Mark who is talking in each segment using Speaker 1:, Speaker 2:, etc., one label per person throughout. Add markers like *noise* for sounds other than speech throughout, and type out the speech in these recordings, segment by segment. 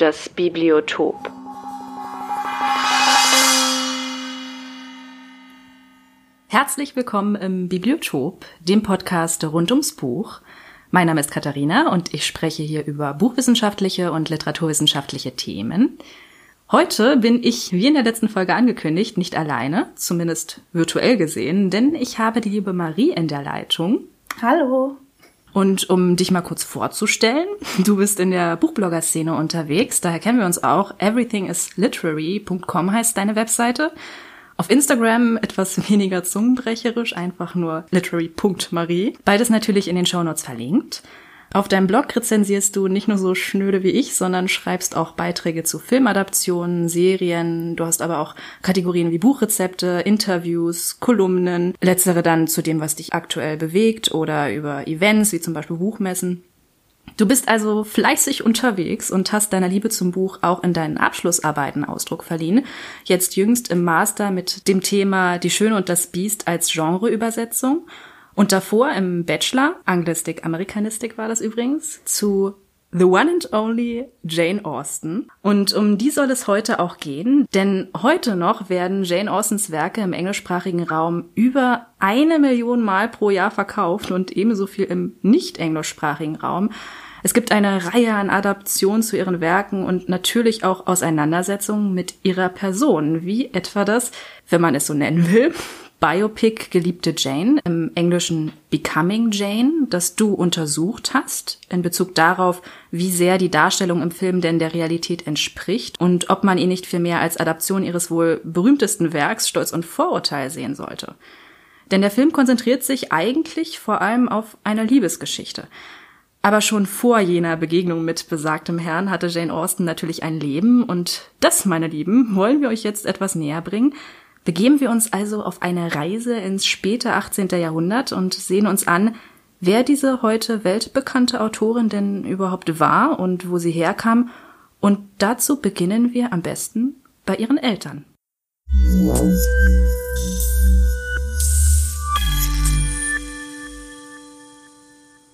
Speaker 1: das Bibliotop.
Speaker 2: Herzlich willkommen im Bibliotop, dem Podcast rund ums Buch. Mein Name ist Katharina und ich spreche hier über buchwissenschaftliche und literaturwissenschaftliche Themen. Heute bin ich, wie in der letzten Folge angekündigt, nicht alleine, zumindest virtuell gesehen, denn ich habe die liebe Marie in der Leitung.
Speaker 3: Hallo.
Speaker 2: Und um dich mal kurz vorzustellen, *laughs* du bist in der Buchblogger-Szene unterwegs, daher kennen wir uns auch. Everythingisliterary.com heißt deine Webseite. Auf Instagram etwas *laughs* weniger zungenbrecherisch, einfach nur literary.marie. Beides natürlich in den Shownotes verlinkt. Auf deinem Blog rezensierst du nicht nur so schnöde wie ich, sondern schreibst auch Beiträge zu Filmadaptionen, Serien. Du hast aber auch Kategorien wie Buchrezepte, Interviews, Kolumnen. Letztere dann zu dem, was dich aktuell bewegt oder über Events wie zum Beispiel Buchmessen. Du bist also fleißig unterwegs und hast deiner Liebe zum Buch auch in deinen Abschlussarbeiten Ausdruck verliehen. Jetzt jüngst im Master mit dem Thema Die Schöne und das Biest als Genreübersetzung. Und davor im Bachelor, Anglistik, Amerikanistik war das übrigens, zu The One and Only Jane Austen. Und um die soll es heute auch gehen, denn heute noch werden Jane Austens Werke im englischsprachigen Raum über eine Million Mal pro Jahr verkauft und ebenso viel im nicht englischsprachigen Raum. Es gibt eine Reihe an Adaptionen zu ihren Werken und natürlich auch Auseinandersetzungen mit ihrer Person, wie etwa das, wenn man es so nennen will, Biopic Geliebte Jane, im Englischen Becoming Jane, das du untersucht hast, in Bezug darauf, wie sehr die Darstellung im Film denn der Realität entspricht und ob man ihn nicht vielmehr als Adaption ihres wohl berühmtesten Werks Stolz und Vorurteil sehen sollte. Denn der Film konzentriert sich eigentlich vor allem auf eine Liebesgeschichte. Aber schon vor jener Begegnung mit besagtem Herrn hatte Jane Austen natürlich ein Leben und das, meine Lieben, wollen wir euch jetzt etwas näher bringen, Begeben wir uns also auf eine Reise ins späte 18. Jahrhundert und sehen uns an, wer diese heute weltbekannte Autorin denn überhaupt war und wo sie herkam. Und dazu beginnen wir am besten bei ihren Eltern.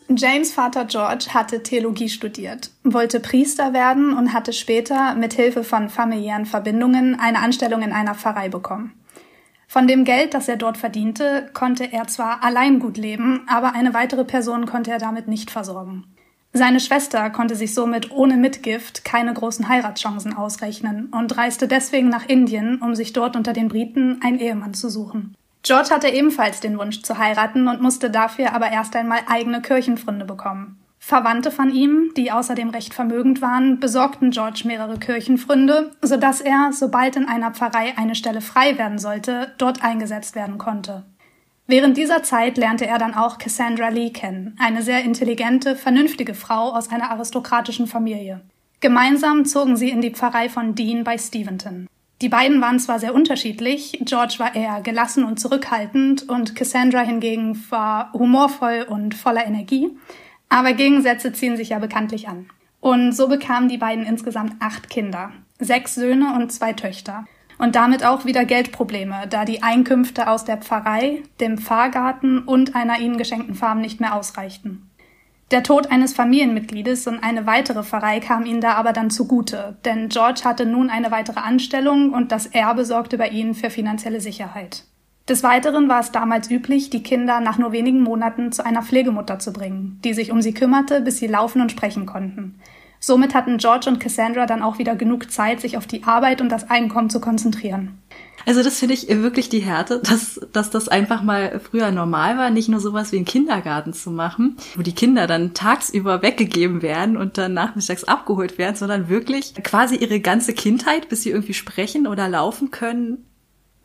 Speaker 3: James Vater George hatte Theologie studiert, wollte Priester werden und hatte später mit Hilfe von familiären Verbindungen eine Anstellung in einer Pfarrei bekommen. Von dem Geld, das er dort verdiente, konnte er zwar allein gut leben, aber eine weitere Person konnte er damit nicht versorgen. Seine Schwester konnte sich somit ohne Mitgift keine großen Heiratschancen ausrechnen und reiste deswegen nach Indien, um sich dort unter den Briten einen Ehemann zu suchen. George hatte ebenfalls den Wunsch zu heiraten und musste dafür aber erst einmal eigene Kirchenpfründe bekommen. Verwandte von ihm, die außerdem recht vermögend waren, besorgten George mehrere Kirchenpfründe, sodass er, sobald in einer Pfarrei eine Stelle frei werden sollte, dort eingesetzt werden konnte. Während dieser Zeit lernte er dann auch Cassandra Lee kennen, eine sehr intelligente, vernünftige Frau aus einer aristokratischen Familie. Gemeinsam zogen sie in die Pfarrei von Dean bei Steventon. Die beiden waren zwar sehr unterschiedlich, George war eher gelassen und zurückhaltend und Cassandra hingegen war humorvoll und voller Energie, aber Gegensätze ziehen sich ja bekanntlich an. Und so bekamen die beiden insgesamt acht Kinder, sechs Söhne und zwei Töchter. Und damit auch wieder Geldprobleme, da die Einkünfte aus der Pfarrei, dem Pfarrgarten und einer ihnen geschenkten Farm nicht mehr ausreichten. Der Tod eines Familienmitgliedes und eine weitere Pfarrei kam ihnen da aber dann zugute, denn George hatte nun eine weitere Anstellung und das Erbe sorgte bei ihnen für finanzielle Sicherheit. Des Weiteren war es damals üblich, die Kinder nach nur wenigen Monaten zu einer Pflegemutter zu bringen, die sich um sie kümmerte, bis sie laufen und sprechen konnten. Somit hatten George und Cassandra dann auch wieder genug Zeit, sich auf die Arbeit und das Einkommen zu konzentrieren.
Speaker 2: Also das finde ich wirklich die Härte, dass, dass das einfach mal früher normal war, nicht nur sowas wie einen Kindergarten zu machen, wo die Kinder dann tagsüber weggegeben werden und dann nachmittags abgeholt werden, sondern wirklich quasi ihre ganze Kindheit, bis sie irgendwie sprechen oder laufen können,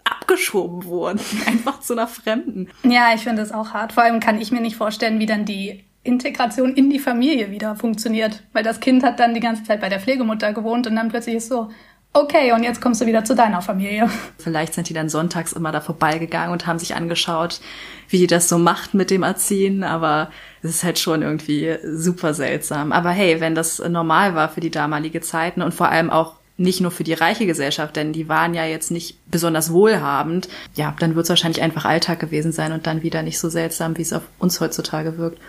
Speaker 2: abgeschoben wurden. *laughs* Einfach zu einer Fremden.
Speaker 3: Ja, ich finde das auch hart. Vor allem kann ich mir nicht vorstellen, wie dann die Integration in die Familie wieder funktioniert. Weil das Kind hat dann die ganze Zeit bei der Pflegemutter gewohnt und dann plötzlich ist so, Okay, und jetzt kommst du wieder zu deiner Familie.
Speaker 2: Vielleicht sind die dann sonntags immer da vorbeigegangen und haben sich angeschaut, wie die das so macht mit dem Erziehen, aber es ist halt schon irgendwie super seltsam. Aber hey, wenn das normal war für die damalige Zeiten und vor allem auch nicht nur für die reiche Gesellschaft, denn die waren ja jetzt nicht besonders wohlhabend, ja, dann wird es wahrscheinlich einfach Alltag gewesen sein und dann wieder nicht so seltsam, wie es auf uns heutzutage wirkt.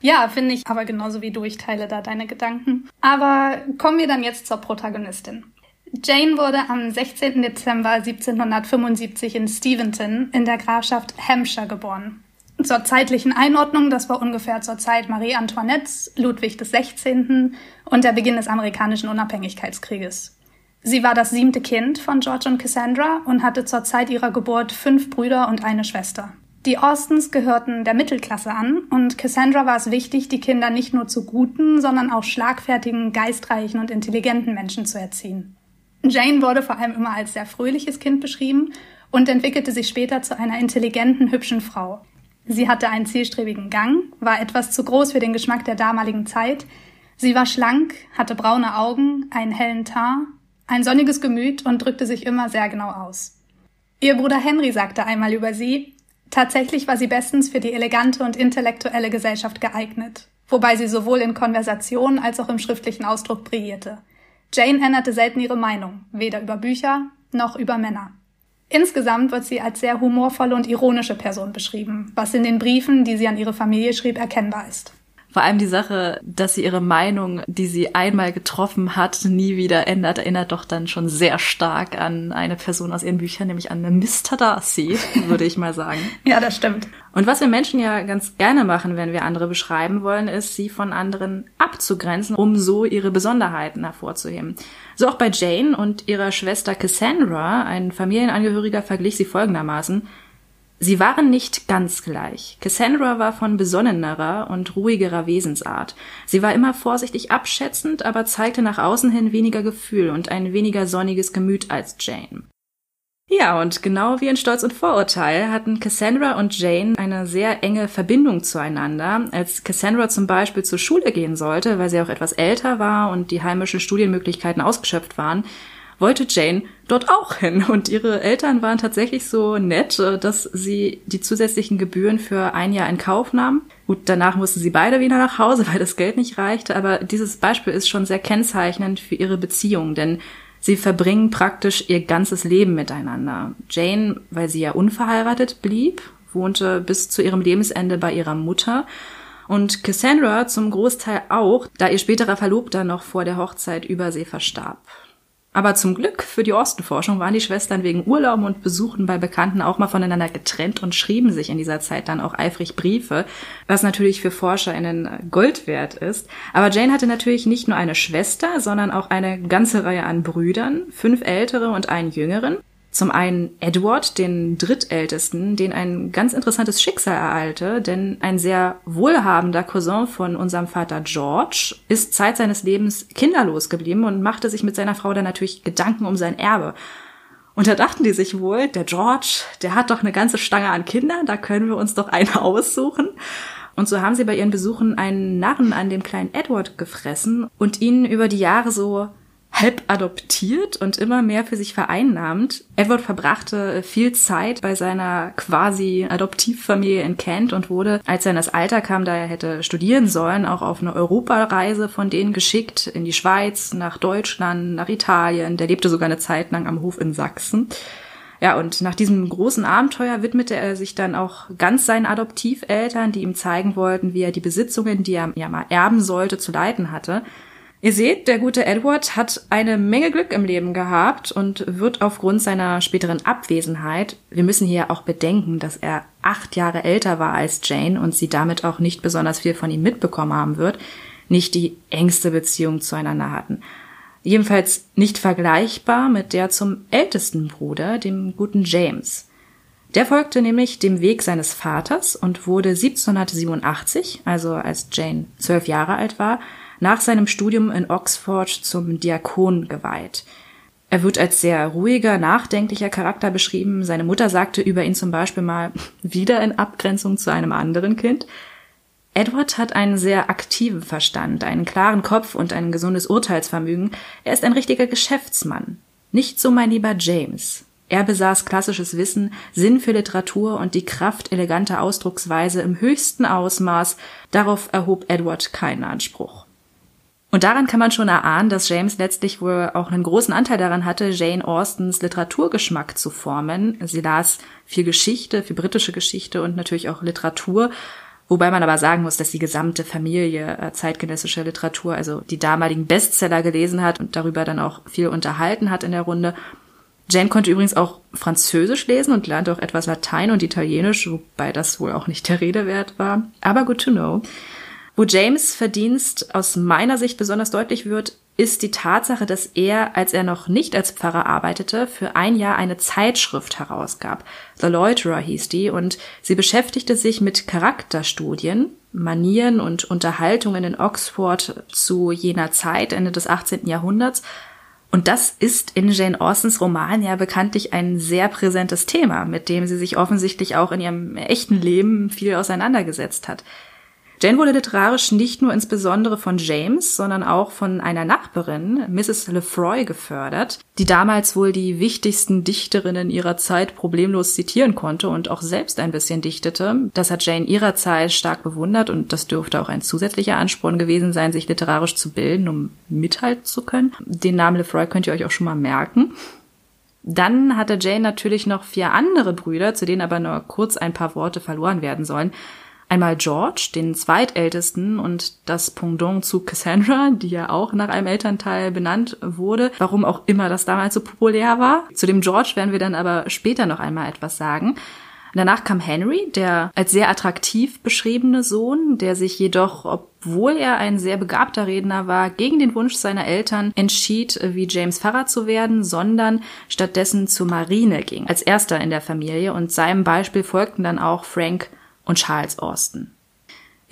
Speaker 3: Ja, finde ich aber genauso wie du, ich teile da deine Gedanken. Aber kommen wir dann jetzt zur Protagonistin. Jane wurde am 16. Dezember 1775 in Steventon in der Grafschaft Hampshire geboren. Zur zeitlichen Einordnung, das war ungefähr zur Zeit Marie Antoinettes, Ludwig XVI. und der Beginn des amerikanischen Unabhängigkeitskrieges. Sie war das siebte Kind von George und Cassandra und hatte zur Zeit ihrer Geburt fünf Brüder und eine Schwester. Die Austens gehörten der Mittelklasse an und Cassandra war es wichtig, die Kinder nicht nur zu guten, sondern auch schlagfertigen, geistreichen und intelligenten Menschen zu erziehen. Jane wurde vor allem immer als sehr fröhliches Kind beschrieben und entwickelte sich später zu einer intelligenten, hübschen Frau. Sie hatte einen zielstrebigen Gang, war etwas zu groß für den Geschmack der damaligen Zeit. Sie war schlank, hatte braune Augen, einen hellen Teint, ein sonniges Gemüt und drückte sich immer sehr genau aus. Ihr Bruder Henry sagte einmal über sie, tatsächlich war sie bestens für die elegante und intellektuelle Gesellschaft geeignet, wobei sie sowohl in Konversation als auch im schriftlichen Ausdruck brillierte. Jane änderte selten ihre Meinung, weder über Bücher noch über Männer. Insgesamt wird sie als sehr humorvolle und ironische Person beschrieben, was in den Briefen, die sie an ihre Familie schrieb, erkennbar ist.
Speaker 2: Vor allem die Sache, dass sie ihre Meinung, die sie einmal getroffen hat, nie wieder ändert, erinnert doch dann schon sehr stark an eine Person aus ihren Büchern, nämlich an Mr. Darcy, *laughs* würde ich mal sagen.
Speaker 3: ja, das stimmt.
Speaker 2: Und was wir Menschen ja ganz gerne machen, wenn wir andere beschreiben wollen, ist, sie von anderen abzugrenzen, um so ihre Besonderheiten hervorzuheben. So auch bei Jane und ihrer Schwester Cassandra, ein Familienangehöriger verglich sie folgendermaßen. Sie waren nicht ganz gleich. Cassandra war von besonnenerer und ruhigerer Wesensart. Sie war immer vorsichtig abschätzend, aber zeigte nach außen hin weniger Gefühl und ein weniger sonniges Gemüt als Jane. Ja, und genau wie in Stolz und Vorurteil hatten Cassandra und Jane eine sehr enge Verbindung zueinander. Als Cassandra zum Beispiel zur Schule gehen sollte, weil sie auch etwas älter war und die heimischen Studienmöglichkeiten ausgeschöpft waren, wollte Jane dort auch hin. Und ihre Eltern waren tatsächlich so nett, äh, dass sie die zusätzlichen Gebühren für ein Jahr in Kauf nahmen. Gut, danach mussten sie beide wieder nach Hause, *laughs* weil das Geld nicht reichte. Aber dieses Beispiel ist schon sehr kennzeichnend für ihre Beziehung, denn sie verbringen praktisch ihr ganzes Leben miteinander. Jane, weil sie ja unverheiratet blieb, wohnte bis zu ihrem Lebensende bei ihrer Mutter. Und Cassandra zum Großteil auch, da ihr späterer Verlobter noch vor der Hochzeit über sie verstarb. Aber zum Glück für die Ostenforschung waren die Schwestern wegen Urlauben und Besuchen bei Bekannten auch mal voneinander getrennt und schrieben sich in dieser Zeit dann auch eifrig Briefe, was natürlich für ForscherInnen Gold wert ist. Aber Jane hatte natürlich nicht nur eine Schwester, sondern auch eine ganze Reihe an Brüdern, fünf ältere und einen jüngeren. Zum einen Edward, den drittältesten, den ein ganz interessantes Schicksal ereilte, denn ein sehr wohlhabender Cousin von unserem Vater George ist Zeit seines Lebens kinderlos geblieben und machte sich mit seiner Frau dann natürlich Gedanken um sein Erbe. Und da dachten die sich wohl, der George, der hat doch eine ganze Stange an Kindern, da können wir uns doch eine *laughs* aussuchen. Und so haben sie bei ihren Besuchen einen Narren an dem kleinen Edward gefressen und ihn über die Jahre so halb adoptiert und immer mehr für sich vereinnahmt. Edward verbrachte viel Zeit bei seiner quasi Adoptivfamilie in Kent und wurde, als er in das Alter kam, da er hätte studieren sollen, auch auf eine Europareise von denen geschickt, in die Schweiz, nach Deutschland, nach Italien. Der lebte sogar eine Zeit lang am Hof in Sachsen. Ja, und nach diesem großen Abenteuer widmete er sich dann auch ganz seinen Adoptiveltern, die ihm zeigen wollten, wie er die Besitzungen, die er ja mal erben sollte, zu leiten hatte. Ihr seht, der gute Edward hat eine Menge Glück im Leben gehabt und wird aufgrund seiner späteren Abwesenheit, wir müssen hier auch bedenken, dass er acht Jahre älter war als Jane und sie damit auch nicht besonders viel von ihm mitbekommen haben wird, nicht die engste Beziehung zueinander hatten. Jedenfalls nicht vergleichbar mit der zum ältesten Bruder, dem guten James. Der folgte nämlich dem Weg seines Vaters und wurde 1787, also als Jane zwölf Jahre alt war, nach seinem Studium in Oxford zum Diakon geweiht. Er wird als sehr ruhiger, nachdenklicher Charakter beschrieben. Seine Mutter sagte über ihn zum Beispiel mal *laughs* wieder in Abgrenzung zu einem anderen Kind. Edward hat einen sehr aktiven Verstand, einen klaren Kopf und ein gesundes Urteilsvermögen. Er ist ein richtiger Geschäftsmann. Nicht so mein lieber James. Er besaß klassisches Wissen, Sinn für Literatur und die Kraft eleganter Ausdrucksweise im höchsten Ausmaß. Darauf erhob Edward keinen Anspruch. Und daran kann man schon erahnen, dass James letztlich wohl auch einen großen Anteil daran hatte, Jane Austens Literaturgeschmack zu formen. Sie las viel Geschichte, viel britische Geschichte und natürlich auch Literatur Wobei man aber sagen muss, dass die gesamte Familie äh, zeitgenössische Literatur, also die damaligen Bestseller gelesen hat und darüber dann auch viel unterhalten hat in der Runde. Jane konnte übrigens auch Französisch lesen und lernte auch etwas Latein und Italienisch, wobei das wohl auch nicht der Rede wert war. Aber good to know. Wo James Verdienst aus meiner Sicht besonders deutlich wird, ist die Tatsache, dass er, als er noch nicht als Pfarrer arbeitete, für ein Jahr eine Zeitschrift herausgab. The Loiterer hieß die und sie beschäftigte sich mit Charakterstudien, Manieren und Unterhaltungen in Oxford zu jener Zeit, Ende des 18. Jahrhunderts. Und das ist in Jane Austens Roman ja bekanntlich ein sehr präsentes Thema, mit dem sie sich offensichtlich auch in ihrem echten Leben viel auseinandergesetzt hat. Jane wurde literarisch nicht nur insbesondere von James, sondern auch von einer Nachbarin, Mrs. Lefroy, gefördert, die damals wohl die wichtigsten Dichterinnen ihrer Zeit problemlos zitieren konnte und auch selbst ein bisschen dichtete. Das hat Jane ihrer Zeit stark bewundert und das dürfte auch ein zusätzlicher Ansporn gewesen sein, sich literarisch zu bilden, um mithalten zu können. Den Namen Lefroy könnt ihr euch auch schon mal merken. Dann hatte Jane natürlich noch vier andere Brüder, zu denen aber nur kurz ein paar Worte verloren werden sollen. Einmal George, den zweitältesten und das Pendant zu Cassandra, die ja auch nach einem Elternteil benannt wurde, warum auch immer das damals so populär war. Zu dem George werden wir dann aber später noch einmal etwas sagen. Danach kam Henry, der als sehr attraktiv beschriebene Sohn, der sich jedoch, obwohl er ein sehr begabter Redner war, gegen den Wunsch seiner Eltern entschied, wie James Pfarrer zu werden, sondern stattdessen zur Marine ging, als erster in der Familie und seinem Beispiel folgten dann auch Frank und Charles Austin.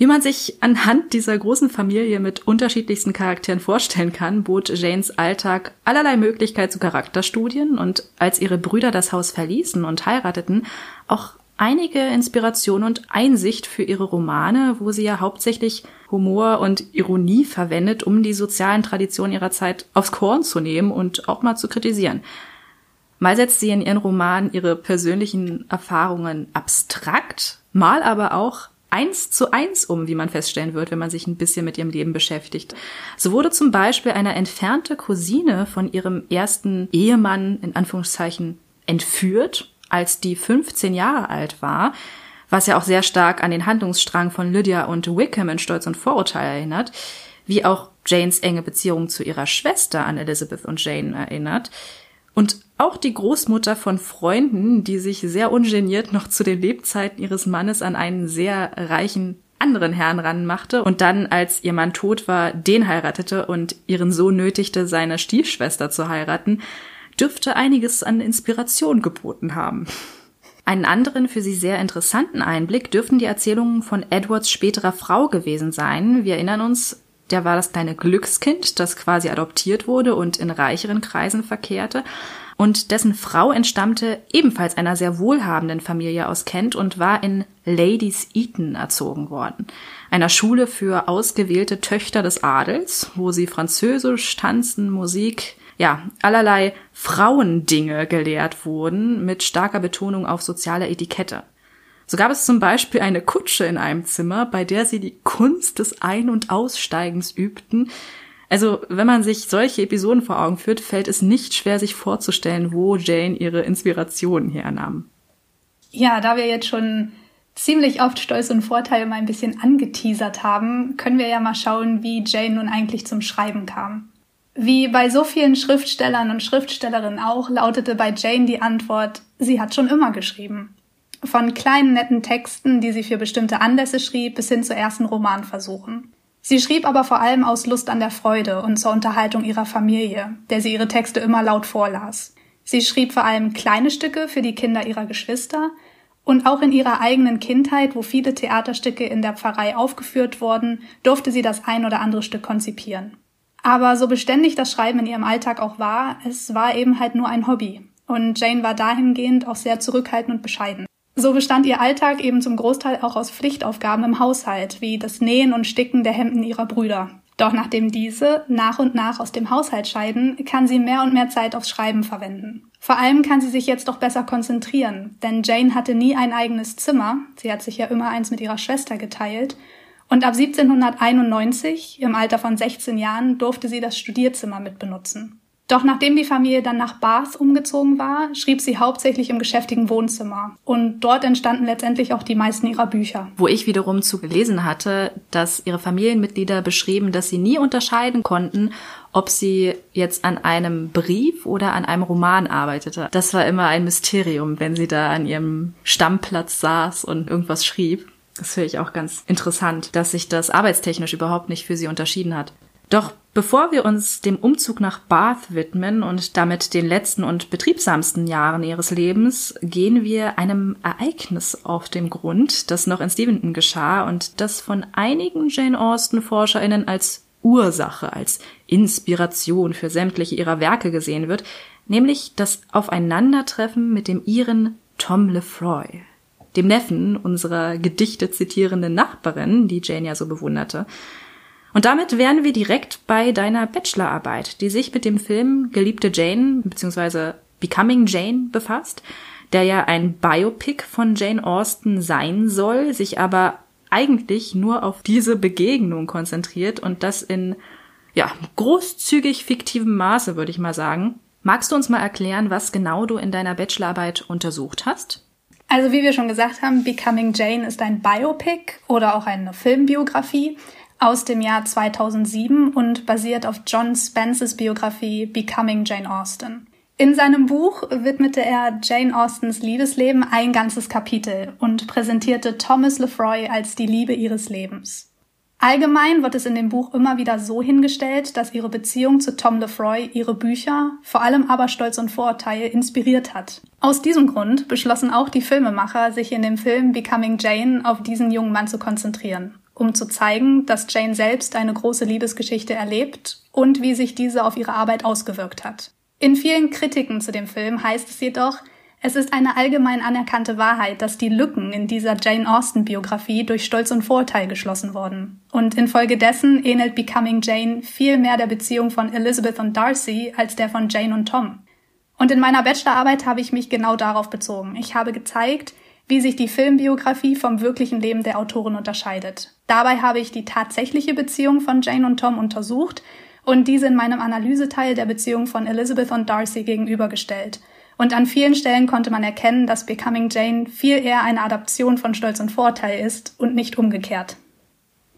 Speaker 2: Wie man sich anhand dieser großen Familie mit unterschiedlichsten Charakteren vorstellen kann, bot Janes Alltag allerlei Möglichkeit zu Charakterstudien und als ihre Brüder das Haus verließen und heirateten, auch einige Inspiration und Einsicht für ihre Romane, wo sie ja hauptsächlich Humor und Ironie verwendet, um die sozialen Traditionen ihrer Zeit aufs Korn zu nehmen und auch mal zu kritisieren. Mal setzt sie in ihren Romanen ihre persönlichen Erfahrungen abstrakt, mal aber auch eins zu eins um, wie man feststellen wird, wenn man sich ein bisschen mit ihrem Leben beschäftigt. So wurde zum Beispiel eine entfernte Cousine von ihrem ersten Ehemann in Anführungszeichen entführt, als die 15 Jahre alt war, was ja auch sehr stark an den Handlungsstrang von Lydia und Wickham in Stolz und Vorurteil erinnert, wie auch Janes enge Beziehung zu ihrer Schwester an Elizabeth und Jane erinnert. Und auch die Großmutter von Freunden, die sich sehr ungeniert noch zu den Lebzeiten ihres Mannes an einen sehr reichen anderen Herrn ranmachte und dann, als ihr Mann tot war, den heiratete und ihren Sohn nötigte, seine Stiefschwester zu heiraten, dürfte einiges an Inspiration geboten haben. Einen anderen für sie sehr interessanten Einblick dürften die Erzählungen von Edwards späterer Frau gewesen sein. Wir erinnern uns, der war das kleine Glückskind, das quasi adoptiert wurde und in reicheren Kreisen verkehrte. Und dessen Frau entstammte ebenfalls einer sehr wohlhabenden Familie aus Kent und war in Ladies Eton erzogen worden. Einer Schule für ausgewählte Töchter des Adels, wo sie Französisch, Tanzen, Musik, ja, allerlei Frauendinge gelehrt wurden, mit starker Betonung auf soziale Etikette. So gab es zum Beispiel eine Kutsche in einem Zimmer, bei der sie die Kunst des Ein- und Aussteigens übten. Also, wenn man sich solche Episoden vor Augen führt, fällt es nicht schwer, sich vorzustellen, wo Jane ihre Inspirationen hernahm.
Speaker 3: Ja, da wir jetzt schon ziemlich oft Stolz und Vorteile mal ein bisschen angeteasert haben, können wir ja mal schauen, wie Jane nun eigentlich zum Schreiben kam. Wie bei so vielen Schriftstellern und Schriftstellerinnen auch, lautete bei Jane die Antwort, sie hat schon immer geschrieben. Von kleinen netten Texten, die sie für bestimmte Anlässe schrieb, bis hin zu ersten Romanversuchen. Sie schrieb aber vor allem aus Lust an der Freude und zur Unterhaltung ihrer Familie, der sie ihre Texte immer laut vorlas. Sie schrieb vor allem kleine Stücke für die Kinder ihrer Geschwister und auch in ihrer eigenen Kindheit, wo viele Theaterstücke in der Pfarrei aufgeführt wurden, durfte sie das ein oder andere Stück konzipieren. Aber so beständig das Schreiben in ihrem Alltag auch war, es war eben halt nur ein Hobby. Und Jane war dahingehend auch sehr zurückhaltend und bescheiden. So bestand ihr Alltag eben zum Großteil auch aus Pflichtaufgaben im Haushalt, wie das Nähen und Sticken der Hemden ihrer Brüder. Doch nachdem diese nach und nach aus dem Haushalt scheiden, kann sie mehr und mehr Zeit aufs Schreiben verwenden. Vor allem kann sie sich jetzt doch besser konzentrieren, denn Jane hatte nie ein eigenes Zimmer, sie hat sich ja immer eins mit ihrer Schwester geteilt, und ab 1791, im Alter von 16 Jahren, durfte sie das Studierzimmer mitbenutzen. Doch nachdem die Familie dann nach Bath umgezogen war, schrieb sie hauptsächlich im geschäftigen Wohnzimmer. Und dort entstanden letztendlich auch die meisten ihrer Bücher.
Speaker 2: Wo ich wiederum zu gelesen hatte, dass ihre Familienmitglieder beschrieben, dass sie nie unterscheiden konnten, ob sie jetzt an einem Brief oder an einem Roman arbeitete. Das war immer ein Mysterium, wenn sie da an ihrem Stammplatz saß und irgendwas schrieb. Das finde ich auch ganz interessant, dass sich das arbeitstechnisch überhaupt nicht für sie unterschieden hat. Doch bevor wir uns dem Umzug nach Bath widmen und damit den letzten und betriebsamsten Jahren ihres Lebens, gehen wir einem Ereignis auf dem Grund, das noch in Steventon geschah und das von einigen Jane Austen-ForscherInnen als Ursache, als Inspiration für sämtliche ihrer Werke gesehen wird, nämlich das Aufeinandertreffen mit dem ihren Tom Lefroy, dem Neffen unserer Gedichte zitierenden Nachbarin, die Jane ja so bewunderte. Und damit wären wir direkt bei deiner Bachelorarbeit, die sich mit dem Film Geliebte Jane bzw. Becoming Jane befasst, der ja ein Biopic von Jane Austen sein soll, sich aber eigentlich nur auf diese Begegnung konzentriert und das in ja, großzügig fiktivem Maße, würde ich mal sagen. Magst du uns mal erklären, was genau du in deiner Bachelorarbeit untersucht hast?
Speaker 3: Also wie wir schon gesagt haben, Becoming Jane ist ein Biopic oder auch eine Filmbiografie aus dem Jahr 2007 und basiert auf John Spences Biografie Becoming Jane Austen. In seinem Buch widmete er Jane Austens Liebesleben ein ganzes Kapitel und präsentierte Thomas Lefroy als die Liebe ihres Lebens. Allgemein wird es in dem Buch immer wieder so hingestellt, dass ihre Beziehung zu Tom Lefroy ihre Bücher, vor allem aber Stolz und Vorurteil, inspiriert hat. Aus diesem Grund beschlossen auch die Filmemacher, sich in dem Film Becoming Jane auf diesen jungen Mann zu konzentrieren um zu zeigen, dass Jane selbst eine große Liebesgeschichte erlebt und wie sich diese auf ihre Arbeit ausgewirkt hat. In vielen Kritiken zu dem Film heißt es jedoch, es ist eine allgemein anerkannte Wahrheit, dass die Lücken in dieser Jane Austen-Biografie durch Stolz und Vorurteil geschlossen wurden. Und infolgedessen ähnelt Becoming Jane viel mehr der Beziehung von Elizabeth und Darcy als der von Jane und Tom. Und in meiner Bachelorarbeit habe ich mich genau darauf bezogen. Ich habe gezeigt, wie sich die Filmbiografie vom wirklichen Leben der Autorin unterscheidet. Dabei habe ich die tatsächliche Beziehung von Jane und Tom untersucht und diese in meinem Analyseteil der Beziehung von Elizabeth und Darcy gegenübergestellt. Und an vielen Stellen konnte man erkennen, dass Becoming Jane viel eher eine Adaption von Stolz und Vorteil ist und nicht umgekehrt.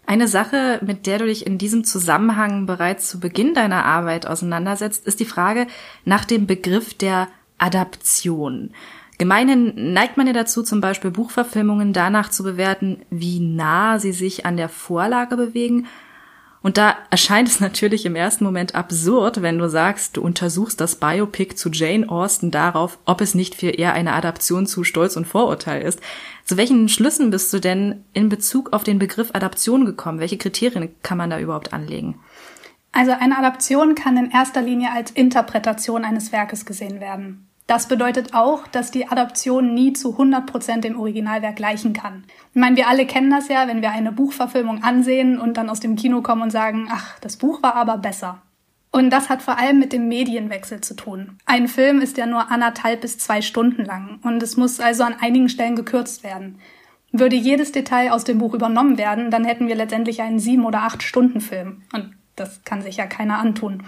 Speaker 2: Eine Sache, mit der du dich in diesem Zusammenhang bereits zu Beginn deiner Arbeit auseinandersetzt, ist die Frage nach dem Begriff der Adaption. Gemeinhin neigt man ja dazu, zum Beispiel Buchverfilmungen danach zu bewerten, wie nah sie sich an der Vorlage bewegen. Und da erscheint es *laughs* natürlich im ersten Moment absurd, wenn du sagst, du untersuchst das Biopic zu Jane Austen darauf, ob es nicht viel eher eine Adaption zu Stolz und Vorurteil ist. Zu welchen Schlüssen bist du denn in Bezug auf den Begriff Adaption gekommen? Welche Kriterien kann man da überhaupt anlegen?
Speaker 3: Also eine Adaption kann in erster Linie als Interpretation eines Werkes gesehen werden. Das bedeutet auch, dass die Adaption nie zu 100% dem Originalwerk gleichen kann. Ich meine, wir alle kennen das ja, wenn wir eine Buchverfilmung ansehen und dann aus dem Kino kommen und sagen, ach, das Buch war aber besser. Und das hat vor allem mit dem Medienwechsel zu tun. Ein Film ist ja nur anderthalb bis zwei Stunden lang und es muss also an einigen Stellen gekürzt werden. Würde jedes Detail aus dem Buch übernommen werden, dann hätten wir letztendlich einen sieben oder acht Stunden Film. Und das kann sich ja keiner antun.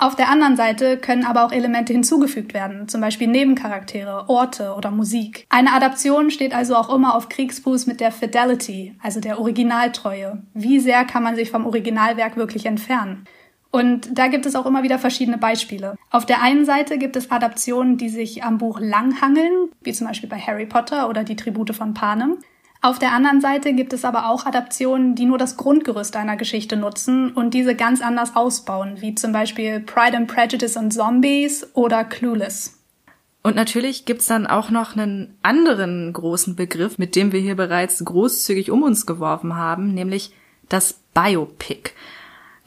Speaker 3: Auf der anderen Seite können aber auch Elemente hinzugefügt werden, zum Beispiel Nebencharaktere, Orte oder Musik. Eine Adaption steht also auch immer auf Kriegsfuß mit der Fidelity, also der Originaltreue. Wie sehr kann man sich vom Originalwerk wirklich entfernen? Und da gibt es auch immer wieder verschiedene Beispiele. Auf der einen Seite gibt es Adaptionen, die sich am Buch langhangeln, wie zum Beispiel bei Harry Potter oder die Tribute von Panem. Auf der anderen Seite gibt es aber auch Adaptionen, die nur das Grundgerüst einer Geschichte nutzen und diese ganz anders ausbauen, wie zum Beispiel Pride and Prejudice und Zombies oder Clueless.
Speaker 2: Und natürlich gibt's dann auch noch einen anderen großen Begriff, mit dem wir hier bereits großzügig um uns geworfen haben, nämlich das Biopic.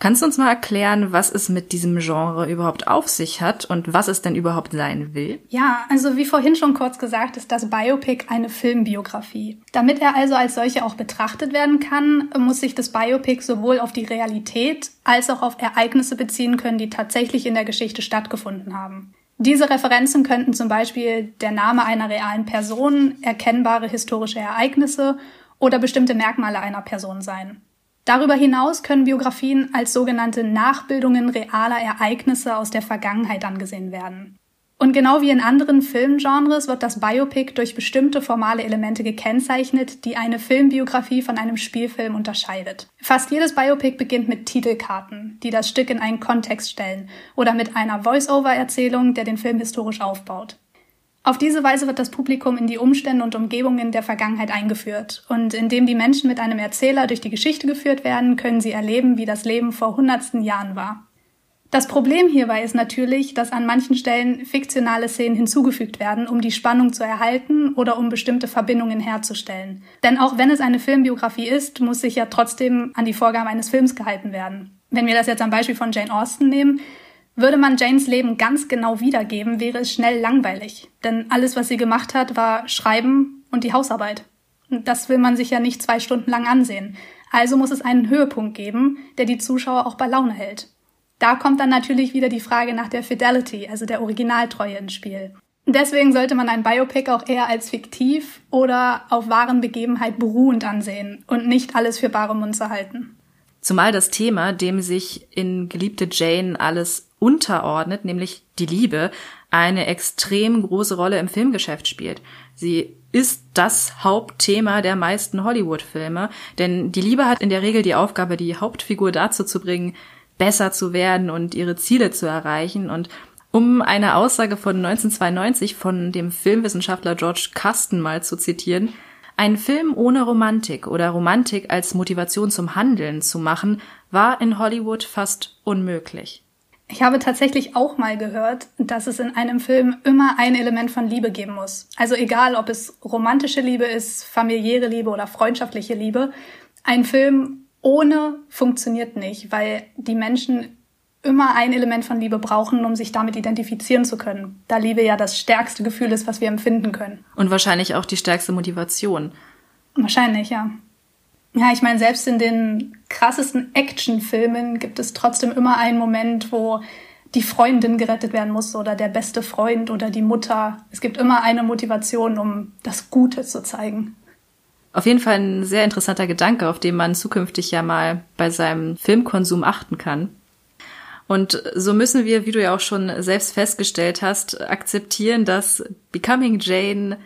Speaker 2: Kannst du uns mal erklären, was es mit diesem Genre überhaupt auf sich hat und was es denn überhaupt sein will?
Speaker 3: Ja, also wie vorhin schon kurz gesagt, ist das Biopic eine Filmbiografie. Damit er also als solche auch betrachtet werden kann, muss sich das Biopic sowohl auf die Realität als auch auf Ereignisse beziehen können, die tatsächlich in der Geschichte stattgefunden haben. Diese Referenzen könnten zum Beispiel der Name einer realen Person, erkennbare historische Ereignisse oder bestimmte Merkmale einer Person sein. Darüber hinaus können Biografien als sogenannte Nachbildungen realer Ereignisse aus der Vergangenheit angesehen werden. Und genau wie in anderen Filmgenres wird das Biopic durch bestimmte formale Elemente gekennzeichnet, die eine Filmbiografie von einem Spielfilm unterscheidet. Fast jedes Biopic beginnt mit Titelkarten, die das Stück in einen Kontext stellen, oder mit einer Voice-Over-Erzählung, der den Film historisch aufbaut. Auf diese Weise wird das Publikum in die Umstände und Umgebungen der Vergangenheit eingeführt. Und indem die Menschen mit einem Erzähler durch die Geschichte geführt werden, können sie erleben, wie das Leben vor hundertsten Jahren war. Das Problem hierbei ist natürlich, dass an manchen Stellen fiktionale Szenen hinzugefügt werden, um die Spannung zu erhalten oder um bestimmte Verbindungen herzustellen. Denn auch wenn es eine Filmbiografie ist, muss sich ja trotzdem an die Vorgaben eines Films gehalten werden. Wenn wir das jetzt am Beispiel von Jane Austen nehmen, würde man Janes Leben ganz genau wiedergeben, wäre es schnell langweilig. Denn alles, was sie gemacht hat, war Schreiben und die Hausarbeit. Und das will man sich ja nicht zwei Stunden lang ansehen. Also muss es einen Höhepunkt geben, der die Zuschauer auch bei Laune hält. Da kommt dann natürlich wieder die Frage nach der Fidelity, also der Originaltreue ins Spiel. Deswegen sollte man ein Biopic auch eher als fiktiv oder auf wahren Begebenheit beruhend ansehen und nicht alles für bare Munze halten.
Speaker 2: Zumal das Thema, dem sich in Geliebte Jane alles unterordnet, nämlich die Liebe, eine extrem große Rolle im Filmgeschäft spielt. Sie ist das Hauptthema der meisten Hollywood-Filme, denn die Liebe hat in der Regel die Aufgabe, die Hauptfigur dazu zu bringen, besser zu werden und ihre Ziele zu erreichen. Und um eine Aussage von 1992 von dem Filmwissenschaftler George Custon mal zu zitieren, ein Film ohne Romantik oder Romantik als Motivation zum Handeln zu machen, war in Hollywood fast unmöglich.
Speaker 3: Ich habe tatsächlich auch mal gehört, dass es in einem Film immer ein Element von Liebe geben muss. Also egal, ob es romantische Liebe ist, familiäre Liebe oder freundschaftliche Liebe. Ein Film ohne funktioniert nicht, weil die Menschen immer ein Element von Liebe brauchen, um sich damit identifizieren zu können. Da Liebe ja das stärkste Gefühl ist, was wir empfinden können.
Speaker 2: Und wahrscheinlich auch die stärkste Motivation.
Speaker 3: Wahrscheinlich, ja. Ja, ich meine, selbst in den krassesten Actionfilmen gibt es trotzdem immer einen Moment, wo die Freundin gerettet werden muss oder der beste Freund oder die Mutter. Es gibt immer eine Motivation, um das Gute zu zeigen.
Speaker 2: Auf jeden Fall ein sehr interessanter Gedanke, auf den man zukünftig ja mal bei seinem Filmkonsum achten kann. Und so müssen wir, wie du ja auch schon selbst festgestellt hast, akzeptieren, dass Becoming Jane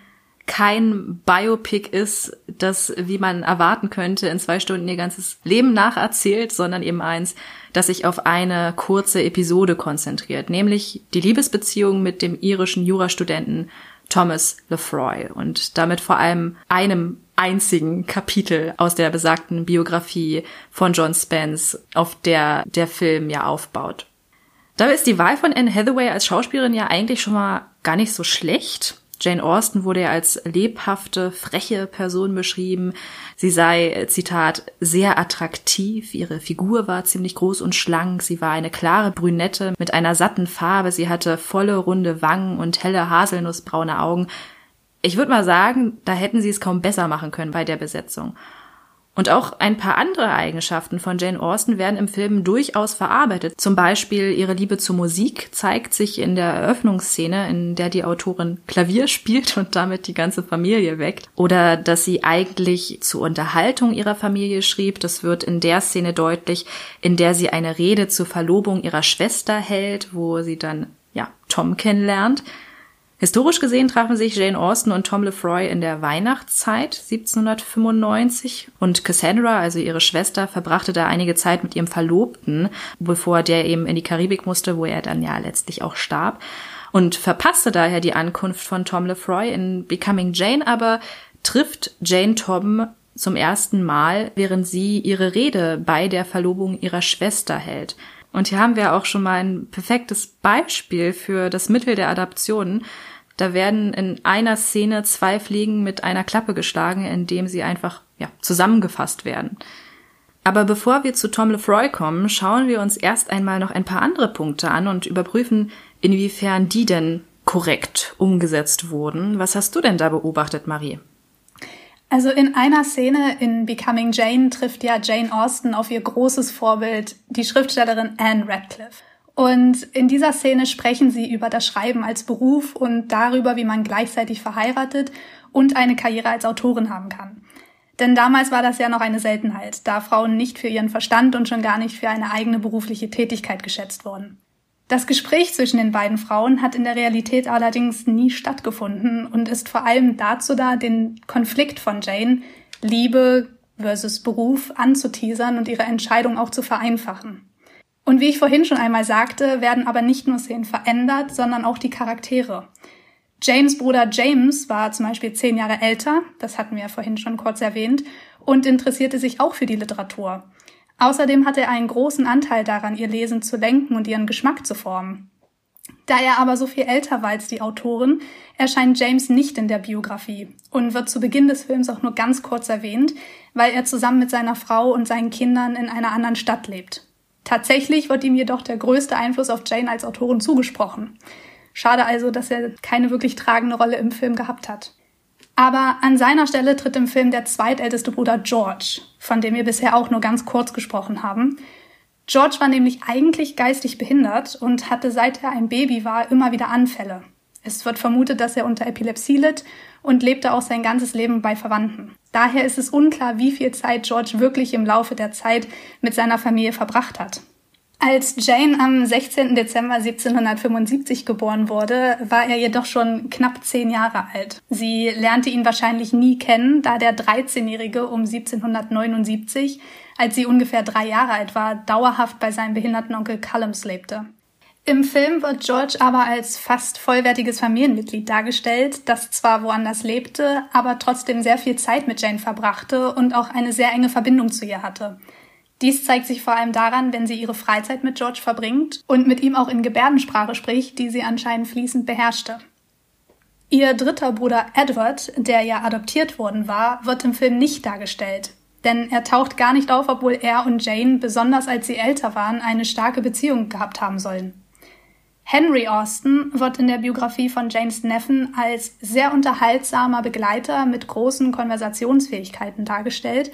Speaker 2: kein Biopic ist, das, wie man erwarten könnte, in zwei Stunden ihr ganzes Leben nacherzählt, sondern eben eins, das sich auf eine kurze Episode konzentriert, nämlich die Liebesbeziehung mit dem irischen Jurastudenten Thomas Lefroy. Und damit vor allem einem einzigen Kapitel aus der besagten Biografie von John Spence, auf der der Film ja aufbaut. Dabei ist die Wahl von Anne Hathaway als Schauspielerin ja eigentlich schon mal gar nicht so schlecht. Jane Austen wurde ja als lebhafte, freche Person beschrieben. Sie sei, Zitat, sehr attraktiv. Ihre Figur war ziemlich groß und schlank. Sie war eine klare Brünette mit einer satten Farbe. Sie hatte volle, runde Wangen und helle, haselnussbraune Augen. Ich würde mal sagen, da hätten sie es kaum besser machen können bei der Besetzung. Und auch ein paar andere Eigenschaften von Jane Austen werden im Film durchaus verarbeitet. Zum Beispiel ihre Liebe zur Musik zeigt sich in der Eröffnungsszene, in der die Autorin Klavier *laughs* spielt und damit die ganze Familie weckt. Oder dass sie eigentlich zur Unterhaltung ihrer Familie schrieb. Das wird in der Szene deutlich, in der sie eine Rede zur Verlobung ihrer Schwester hält, wo sie dann ja Tom kennenlernt. Historisch gesehen trafen sich Jane Austen und Tom Lefroy in der Weihnachtszeit 1795 und Cassandra, also ihre Schwester, verbrachte da einige Zeit mit ihrem Verlobten, bevor der eben in die Karibik musste, wo er dann ja letztlich auch starb und verpasste daher die Ankunft von Tom Lefroy in Becoming Jane, aber trifft Jane Tom zum ersten Mal, während sie ihre Rede bei der Verlobung ihrer Schwester hält. Und hier haben wir auch schon mal ein perfektes Beispiel für das Mittel der Adaption. Da werden in einer Szene zwei Fliegen mit einer Klappe geschlagen, indem sie einfach ja, zusammengefasst werden. Aber bevor wir zu Tom Lefroy kommen, schauen wir uns erst einmal noch ein paar andere Punkte an und überprüfen, inwiefern die denn korrekt umgesetzt wurden. Was hast du denn da beobachtet, Marie?
Speaker 3: Also in einer Szene in Becoming Jane trifft ja Jane Austen auf ihr großes Vorbild, die Schriftstellerin Anne Radcliffe. Und in dieser Szene sprechen sie über das Schreiben als Beruf und darüber, wie man gleichzeitig verheiratet und eine Karriere als Autorin haben kann. Denn damals war das ja noch eine Seltenheit, da Frauen nicht für ihren Verstand und schon gar nicht für eine eigene berufliche Tätigkeit geschätzt wurden. Das Gespräch zwischen den beiden Frauen hat in der Realität allerdings nie stattgefunden und ist vor allem dazu da, den Konflikt von Jane, Liebe versus Beruf, anzuteasern und ihre Entscheidung auch zu vereinfachen. Und wie ich vorhin schon einmal sagte, werden aber nicht nur Szenen verändert, sondern auch die Charaktere. James Bruder James war zum Beispiel zehn Jahre älter, das hatten wir ja vorhin schon kurz erwähnt, und interessierte sich auch für die Literatur. Außerdem hatte er einen großen Anteil daran, ihr Lesen zu lenken und ihren Geschmack zu formen. Da er aber so viel älter war als die Autorin, erscheint James nicht in der Biografie und wird zu Beginn des Films auch nur ganz kurz erwähnt, weil er zusammen mit seiner Frau und seinen Kindern in einer anderen Stadt lebt. Tatsächlich wird ihm jedoch der größte Einfluss auf Jane als Autorin zugesprochen. Schade also, dass er keine wirklich tragende Rolle im Film gehabt hat. Aber an seiner Stelle tritt im Film der zweitälteste Bruder George, von dem wir bisher auch nur ganz kurz gesprochen haben. George war nämlich eigentlich geistig behindert und hatte seit er ein Baby war immer wieder Anfälle. Es wird vermutet, dass er unter Epilepsie litt und lebte auch sein ganzes Leben bei Verwandten. Daher ist es unklar, wie viel Zeit George wirklich im Laufe der Zeit mit seiner Familie verbracht hat. Als Jane am 16. Dezember 1775 geboren wurde, war er jedoch schon knapp zehn Jahre alt. Sie lernte ihn wahrscheinlich nie kennen, da der 13-Jährige um 1779, als sie ungefähr drei Jahre alt war, dauerhaft bei seinem behinderten Onkel Cullums lebte. Im Film wird George aber als fast vollwertiges Familienmitglied dargestellt, das zwar woanders lebte, aber trotzdem sehr viel Zeit mit Jane verbrachte und auch eine sehr enge Verbindung zu ihr hatte. Dies zeigt sich vor allem daran, wenn sie ihre Freizeit mit George verbringt und mit ihm auch in Gebärdensprache spricht, die sie anscheinend fließend beherrschte. Ihr dritter Bruder Edward, der ja adoptiert worden war, wird im Film nicht dargestellt, denn er taucht gar nicht auf, obwohl er und Jane, besonders als sie älter waren, eine starke Beziehung gehabt haben sollen. Henry Austin wird in der Biografie von Janes Neffen als sehr unterhaltsamer Begleiter mit großen Konversationsfähigkeiten dargestellt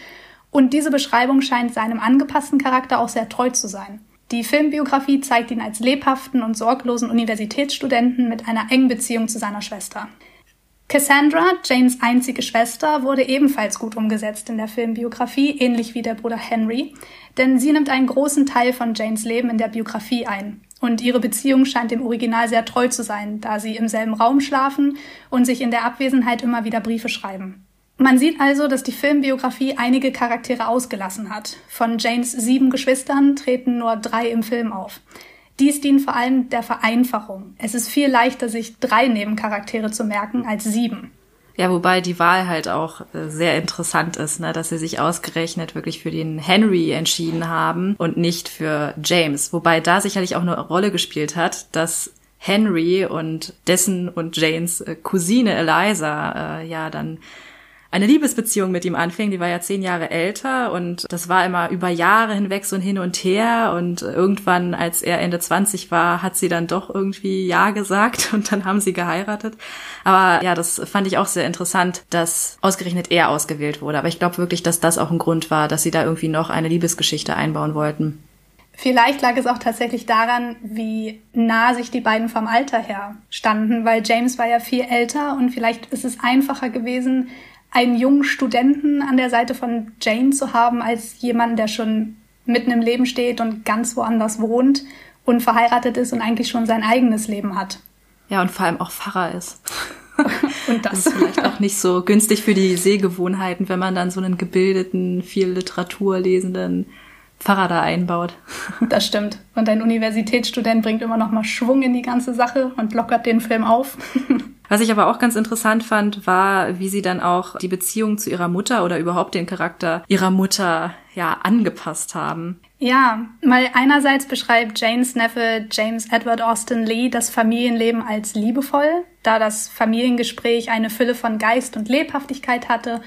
Speaker 3: und diese Beschreibung scheint seinem angepassten Charakter auch sehr treu zu sein. Die Filmbiografie zeigt ihn als lebhaften und sorglosen Universitätsstudenten mit einer engen Beziehung zu seiner Schwester. Cassandra, Janes einzige Schwester, wurde ebenfalls gut umgesetzt in der Filmbiografie, ähnlich wie der Bruder Henry, denn sie nimmt einen großen Teil von Janes Leben in der Biografie ein. Und ihre Beziehung scheint dem Original sehr treu zu sein, da sie im selben Raum schlafen und sich in der Abwesenheit immer wieder Briefe schreiben. Man sieht also, dass die Filmbiografie einige Charaktere ausgelassen hat. Von Janes sieben Geschwistern treten nur drei im Film auf. Dies dient vor allem der Vereinfachung. Es ist viel leichter, sich drei Nebencharaktere zu merken als sieben.
Speaker 2: Ja, wobei die Wahl halt auch äh, sehr interessant ist, ne, dass sie sich ausgerechnet wirklich für den Henry entschieden haben und nicht für James. Wobei da sicherlich auch eine Rolle gespielt hat, dass Henry und dessen und Janes äh, Cousine Eliza äh, ja dann eine Liebesbeziehung mit ihm anfing. Die war ja zehn Jahre älter und das war immer über Jahre hinweg so ein Hin und Her und irgendwann, als er Ende 20 war, hat sie dann doch irgendwie Ja gesagt und dann haben sie geheiratet. Aber ja, das fand ich auch sehr interessant, dass ausgerechnet er ausgewählt wurde. Aber ich glaube wirklich, dass das auch ein Grund war, dass sie da irgendwie noch eine Liebesgeschichte einbauen wollten.
Speaker 3: Vielleicht lag es auch tatsächlich daran, wie nah sich die beiden vom Alter her standen, weil James war ja viel älter und vielleicht ist es einfacher gewesen, einen jungen Studenten an der Seite von Jane zu haben, als jemanden, der schon mitten im Leben steht und ganz woanders wohnt und verheiratet ist und eigentlich schon sein eigenes Leben hat.
Speaker 2: Ja, und vor allem auch Pfarrer ist. *laughs* und das. das ist vielleicht auch nicht so günstig für die Sehgewohnheiten, wenn man dann so einen gebildeten, viel Literatur lesenden Pfarrer da einbaut. *laughs*
Speaker 3: Das stimmt. Und ein Universitätsstudent bringt immer noch mal Schwung in die ganze Sache und lockert den Film auf. *laughs*
Speaker 2: Was ich aber auch ganz interessant fand, war, wie sie dann auch die Beziehung zu ihrer Mutter oder überhaupt den Charakter ihrer Mutter ja angepasst haben.
Speaker 3: Ja, weil einerseits beschreibt Janes Neffe James Edward Austin Lee das Familienleben als liebevoll, da das Familiengespräch eine Fülle von Geist und Lebhaftigkeit hatte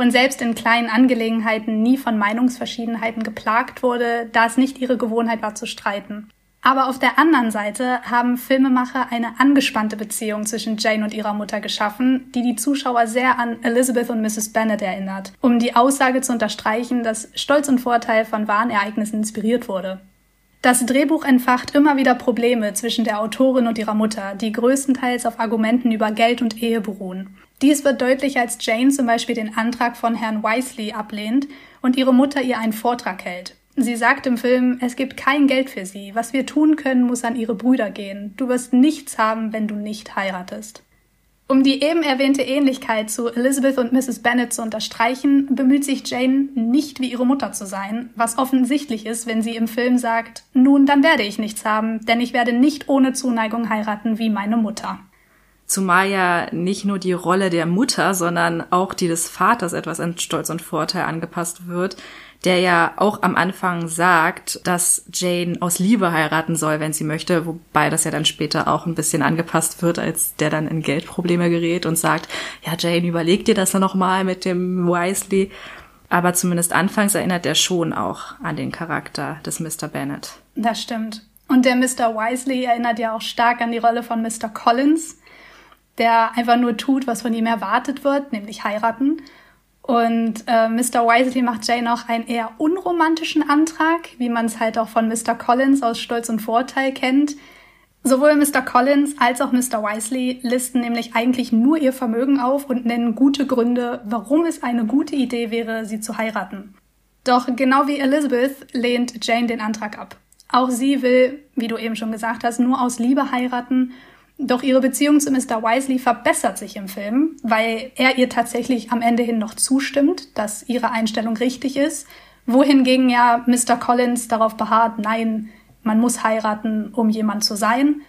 Speaker 3: und selbst in kleinen Angelegenheiten nie von Meinungsverschiedenheiten geplagt wurde, da es nicht ihre Gewohnheit war zu streiten. Aber auf der anderen Seite haben Filmemacher eine angespannte Beziehung zwischen Jane und ihrer Mutter geschaffen, die die Zuschauer sehr an Elizabeth und Mrs. Bennet erinnert, um die Aussage zu unterstreichen, dass Stolz und Vorteil von wahren Ereignissen inspiriert wurde. Das Drehbuch entfacht immer wieder Probleme zwischen der Autorin und ihrer Mutter, die größtenteils auf Argumenten über Geld und Ehe beruhen. Dies wird deutlich, als Jane zum Beispiel den Antrag von Herrn Weasley ablehnt und ihre Mutter ihr einen Vortrag hält. Sie sagt im Film, es gibt kein Geld für sie. Was wir tun können, muss an ihre Brüder gehen. Du wirst nichts haben, wenn du nicht heiratest. Um die eben erwähnte Ähnlichkeit zu Elizabeth und Mrs. Bennet zu unterstreichen, bemüht sich Jane nicht wie ihre Mutter zu sein, was offensichtlich ist, wenn sie im Film sagt, nun, dann werde ich nichts haben, denn ich werde nicht ohne Zuneigung heiraten wie meine Mutter.
Speaker 2: Zumal ja nicht nur die Rolle der Mutter, sondern auch die des Vaters etwas an Stolz und Vorteil angepasst wird der ja auch am Anfang sagt, dass Jane aus Liebe heiraten soll, wenn sie möchte, wobei das ja dann später auch ein bisschen angepasst wird, als der dann in Geldprobleme gerät und sagt, ja Jane, überleg dir das nochmal mit dem Wisely. Aber zumindest anfangs erinnert er schon auch an den Charakter des Mr. Bennet.
Speaker 3: Das stimmt. Und der Mr. Wisely erinnert ja auch stark an die Rolle von Mr. Collins, der einfach nur tut, was von ihm erwartet wird, nämlich heiraten. Und äh, Mr. Wisely macht Jane auch einen eher unromantischen Antrag, wie man es halt auch von Mr. Collins aus Stolz und Vorteil kennt. Sowohl Mr. Collins als auch Mr. Wisely listen nämlich eigentlich nur ihr Vermögen auf und nennen gute Gründe, warum es eine gute Idee wäre, sie zu heiraten. Doch genau wie Elizabeth lehnt Jane den Antrag ab. Auch sie will, wie du eben schon gesagt hast, nur aus Liebe heiraten doch ihre Beziehung zu Mr. Wisely verbessert sich im Film, weil er ihr tatsächlich am Ende hin noch zustimmt, dass ihre Einstellung richtig ist, wohingegen ja Mr. Collins darauf beharrt, nein, man muss heiraten, um jemand zu sein.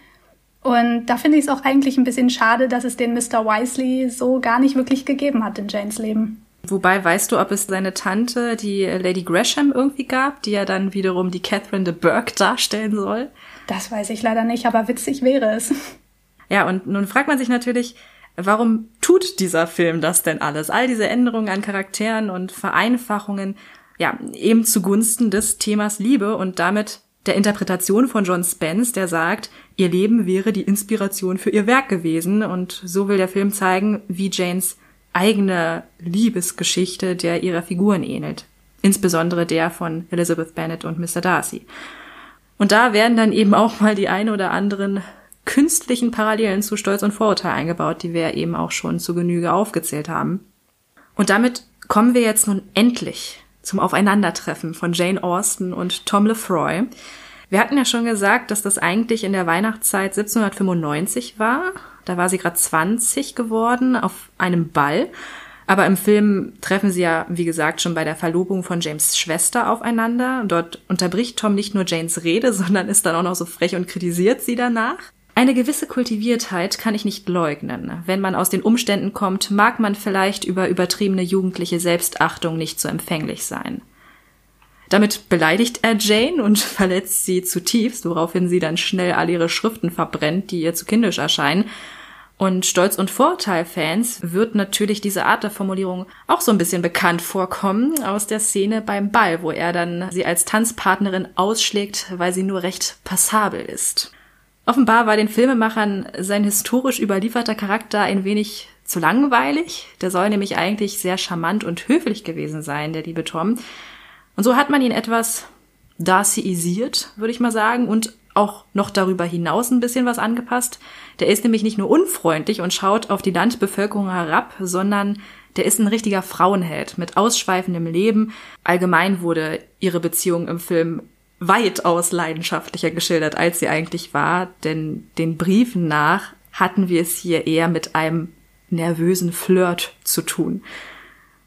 Speaker 3: Und da finde ich es auch eigentlich ein bisschen schade, dass es den Mr. Wisely so gar nicht wirklich gegeben hat in Janes Leben.
Speaker 2: Wobei, weißt du, ob es seine Tante, die Lady Gresham, irgendwie gab, die ja dann wiederum die Catherine de Burgh darstellen soll?
Speaker 3: Das weiß ich leider nicht, aber witzig wäre es.
Speaker 2: Ja, und nun fragt man sich natürlich, warum tut dieser Film das denn alles? All diese Änderungen an Charakteren und Vereinfachungen, ja, eben zugunsten des Themas Liebe und damit der Interpretation von John Spence, der sagt, ihr Leben wäre die Inspiration für ihr Werk gewesen und so will der Film zeigen, wie Janes eigene Liebesgeschichte der ihrer Figuren ähnelt. Insbesondere der von Elizabeth Bennet und Mr. Darcy. Und da werden dann eben auch mal die ein oder anderen künstlichen Parallelen zu Stolz und Vorurteil eingebaut, die wir eben auch schon zu Genüge aufgezählt haben. Und damit kommen wir jetzt nun endlich zum Aufeinandertreffen von Jane Austen und Tom Lefroy. Wir hatten ja schon gesagt, dass das eigentlich in der Weihnachtszeit 1795 war. Da war sie gerade 20 geworden auf einem Ball. Aber im Film treffen sie ja, wie gesagt, schon bei der Verlobung von James Schwester aufeinander. Dort unterbricht Tom nicht nur Janes Rede, *laughs* sondern ist dann auch noch so frech und kritisiert sie danach. Eine gewisse Kultiviertheit kann ich nicht leugnen. Wenn man aus den Umständen kommt, mag man vielleicht über übertriebene jugendliche Selbstachtung nicht so empfänglich sein. Damit beleidigt er Jane und *laughs* verletzt sie zutiefst, woraufhin sie dann schnell all ihre Schriften verbrennt, die ihr zu kindisch erscheinen. Und Stolz- und Vorteil-Fans wird natürlich diese Art der Formulierung auch so ein bisschen bekannt vorkommen aus der Szene beim Ball, wo er dann sie als Tanzpartnerin ausschlägt, weil sie nur recht passabel ist. Offenbar war den Filmemachern sein historisch überlieferter Charakter ein wenig zu langweilig. Der soll nämlich eigentlich sehr charmant und höflich gewesen sein, der liebe Tom. Und so hat man ihn etwas Darcyisiert, würde ich mal sagen, und auch noch darüber hinaus ein bisschen was angepasst. Der ist nämlich nicht nur unfreundlich und schaut auf die Landbevölkerung herab, sondern der ist ein richtiger Frauenheld mit ausschweifendem Leben. Allgemein wurde ihre Beziehung im Film weitaus leidenschaftlicher geschildert, als sie eigentlich war, denn den Briefen nach hatten wir es hier eher mit einem nervösen Flirt zu tun.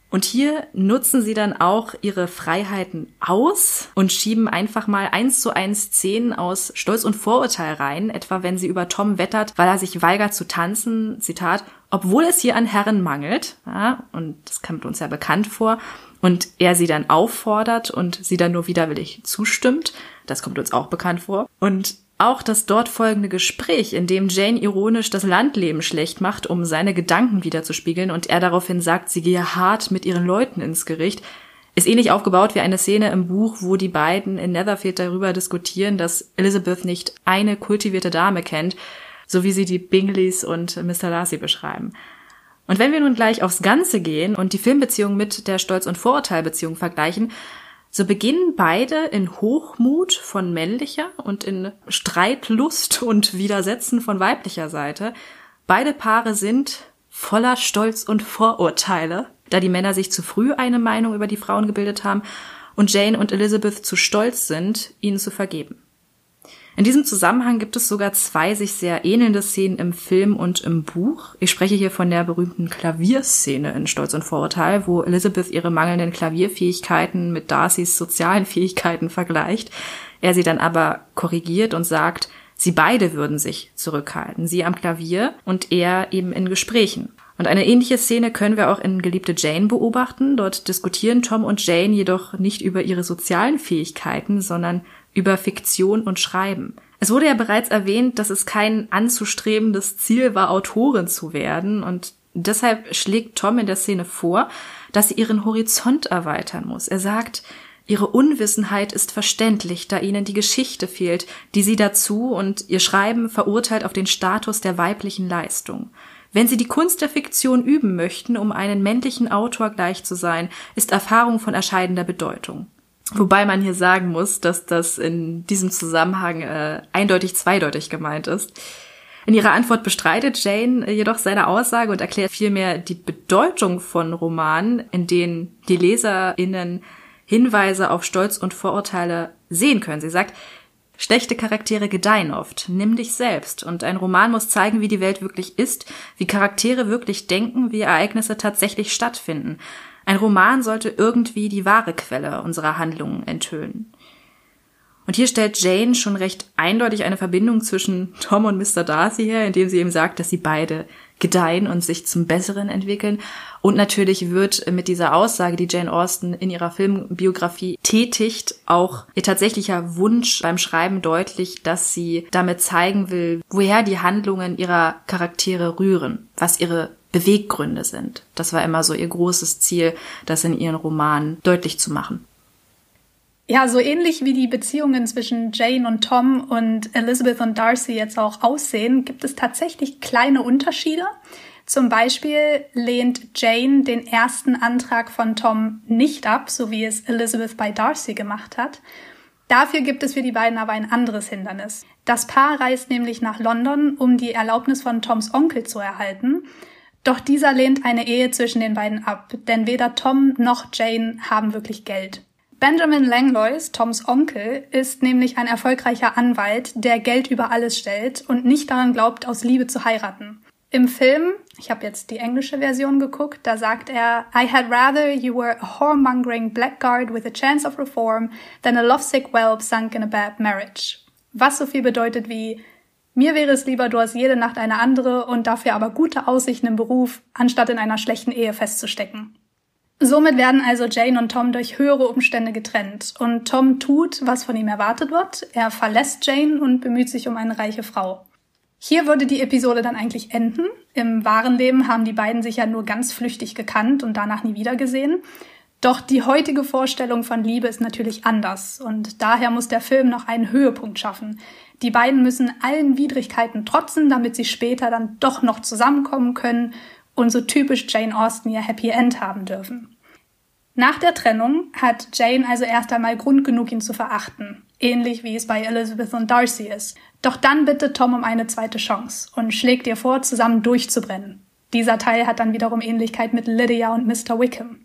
Speaker 2: Und hier nutzen sie dann auch ihre Freiheiten aus und schieben einfach mal eins zu eins Szenen aus Stolz und Vorurteil rein, etwa wenn sie über Tom wettert, weil er sich weigert zu tanzen, Zitat, obwohl es hier an Herren mangelt, ja, und das kommt uns ja bekannt vor, und er sie dann auffordert und sie dann nur widerwillig zustimmt. Das kommt uns auch bekannt vor. Und Auch das dort folgende Gespräch, in dem Jane ironisch das Landleben schlecht macht, um seine Gedanken wiederzuspiegeln und er daraufhin sagt, sie gehe hart mit ihren Leuten ins Gericht, ist ähnlich aufgebaut wie eine Szene im Buch, wo die beiden in Netherfield darüber diskutieren, dass Elizabeth nicht eine kultivierte Dame kennt, so wie sie die Bingleys und Mr. Darcy beschreiben. Und wenn wir nun gleich aufs Ganze gehen und die Filmbeziehung mit der Stolz- und Vorurteilbeziehung vergleichen, so beginnen beide in Hochmut von männlicher und in Streitlust und Widersetzen von weiblicher Seite. Beide Paare sind voller Stolz und Vorurteile da die Männer sich zu früh eine Meinung über die Frauen gebildet haben und Jane und Elizabeth zu stolz sind, ihnen zu vergeben. In diesem Zusammenhang gibt es sogar zwei sich sehr ähnelnde Szenen im Film und im Buch. Ich spreche hier von der berühmten Klavierszene in Stolz und Vorurteil, wo Elizabeth ihre mangelnden Klavierfähigkeiten mit Darcys sozialen Fähigkeiten vergleicht. Er sie dann aber korrigiert und sagt, sie beide würden sich zurückhalten. Sie am Klavier und er eben in Gesprächen. Und eine ähnliche Szene können wir auch in Geliebte Jane beobachten. Dort diskutieren Tom und Jane jedoch nicht über ihre sozialen Fähigkeiten, sondern über Fiktion und Schreiben. Es wurde ja bereits erwähnt, dass es kein anzustrebendes Ziel war, Autorin zu werden und deshalb schlägt Tom in der Szene vor, dass sie ihren Horizont erweitern muss. Er sagt, Ihre Unwissenheit ist verständlich, da ihnen die Geschichte fehlt, die sie dazu und ihr Schreiben verurteilt auf den Status der weiblichen Leistung. Wenn Sie die Kunst der Fiktion üben möchten, um einen männlichen Autor gleich zu sein, ist Erfahrung von erscheidender Bedeutung. Wobei man hier sagen muss, dass das in diesem Zusammenhang äh, eindeutig zweideutig gemeint ist. In ihrer Antwort bestreitet Jane jedoch seine Aussage und erklärt vielmehr die Bedeutung von Romanen, in denen die LeserInnen Hinweise auf Stolz und Vorurteile sehen können. Sie sagt, Schlechte Charaktere gedeihen oft. Nimm dich selbst. Und ein Roman muss zeigen, wie die Welt wirklich ist, wie Charaktere wirklich denken, wie Ereignisse tatsächlich stattfinden. Ein Roman sollte irgendwie die wahre Quelle unserer Handlungen enthüllen. Und hier stellt Jane schon recht eindeutig eine Verbindung zwischen Tom und Mr. Darcy her, indem sie ihm sagt, dass sie beide gedeihen und sich zum Besseren entwickeln. Und natürlich wird mit dieser Aussage, die Jane Austen in ihrer Filmbiografie tätigt, auch ihr tatsächlicher Wunsch beim Schreiben deutlich, dass sie damit zeigen will, woher die Handlungen ihrer Charaktere rühren, was ihre Beweggründe sind. Das war immer so ihr großes Ziel, das in ihren Romanen deutlich zu machen.
Speaker 3: Ja, so ähnlich wie die Beziehungen zwischen Jane und Tom und Elizabeth und Darcy jetzt auch aussehen, gibt es tatsächlich kleine Unterschiede. Zum Beispiel lehnt Jane den ersten Antrag von Tom nicht ab, so wie es Elizabeth bei Darcy gemacht hat. Dafür gibt es für die beiden aber ein anderes Hindernis. Das Paar reist nämlich nach London, um die Erlaubnis von Toms Onkel zu erhalten. Doch dieser lehnt eine Ehe zwischen den beiden ab, denn weder Tom noch Jane haben wirklich Geld. Benjamin Langlois, Toms Onkel, ist nämlich ein erfolgreicher Anwalt, der Geld über alles stellt und nicht daran glaubt, aus Liebe zu heiraten. Im Film, ich habe jetzt die englische Version geguckt, da sagt er, I had rather you were a whoremongering blackguard with a chance of reform than a lovesick whelp sunk in a bad marriage. Was so viel bedeutet wie, mir wäre es lieber, du hast jede Nacht eine andere und dafür aber gute Aussichten im Beruf, anstatt in einer schlechten Ehe festzustecken. Somit werden also Jane und Tom durch höhere Umstände getrennt. Und Tom tut, was von ihm erwartet wird. Er verlässt Jane und bemüht sich um eine reiche Frau. Hier würde die Episode dann eigentlich enden. Im wahren Leben haben die beiden sich ja nur ganz flüchtig gekannt und danach nie wieder gesehen. Doch die heutige Vorstellung von Liebe ist natürlich anders und daher muss der Film noch einen Höhepunkt schaffen. Die beiden müssen allen Widrigkeiten trotzen, damit sie später dann doch noch zusammenkommen können und so typisch Jane Austen ihr Happy End haben dürfen. Nach der Trennung hat Jane also erst einmal Grund genug, ihn zu verachten, ähnlich wie es bei Elizabeth und Darcy ist. Doch dann bittet Tom um eine zweite Chance und schlägt ihr vor, zusammen durchzubrennen. Dieser Teil hat dann wiederum Ähnlichkeit mit Lydia und Mr. Wickham.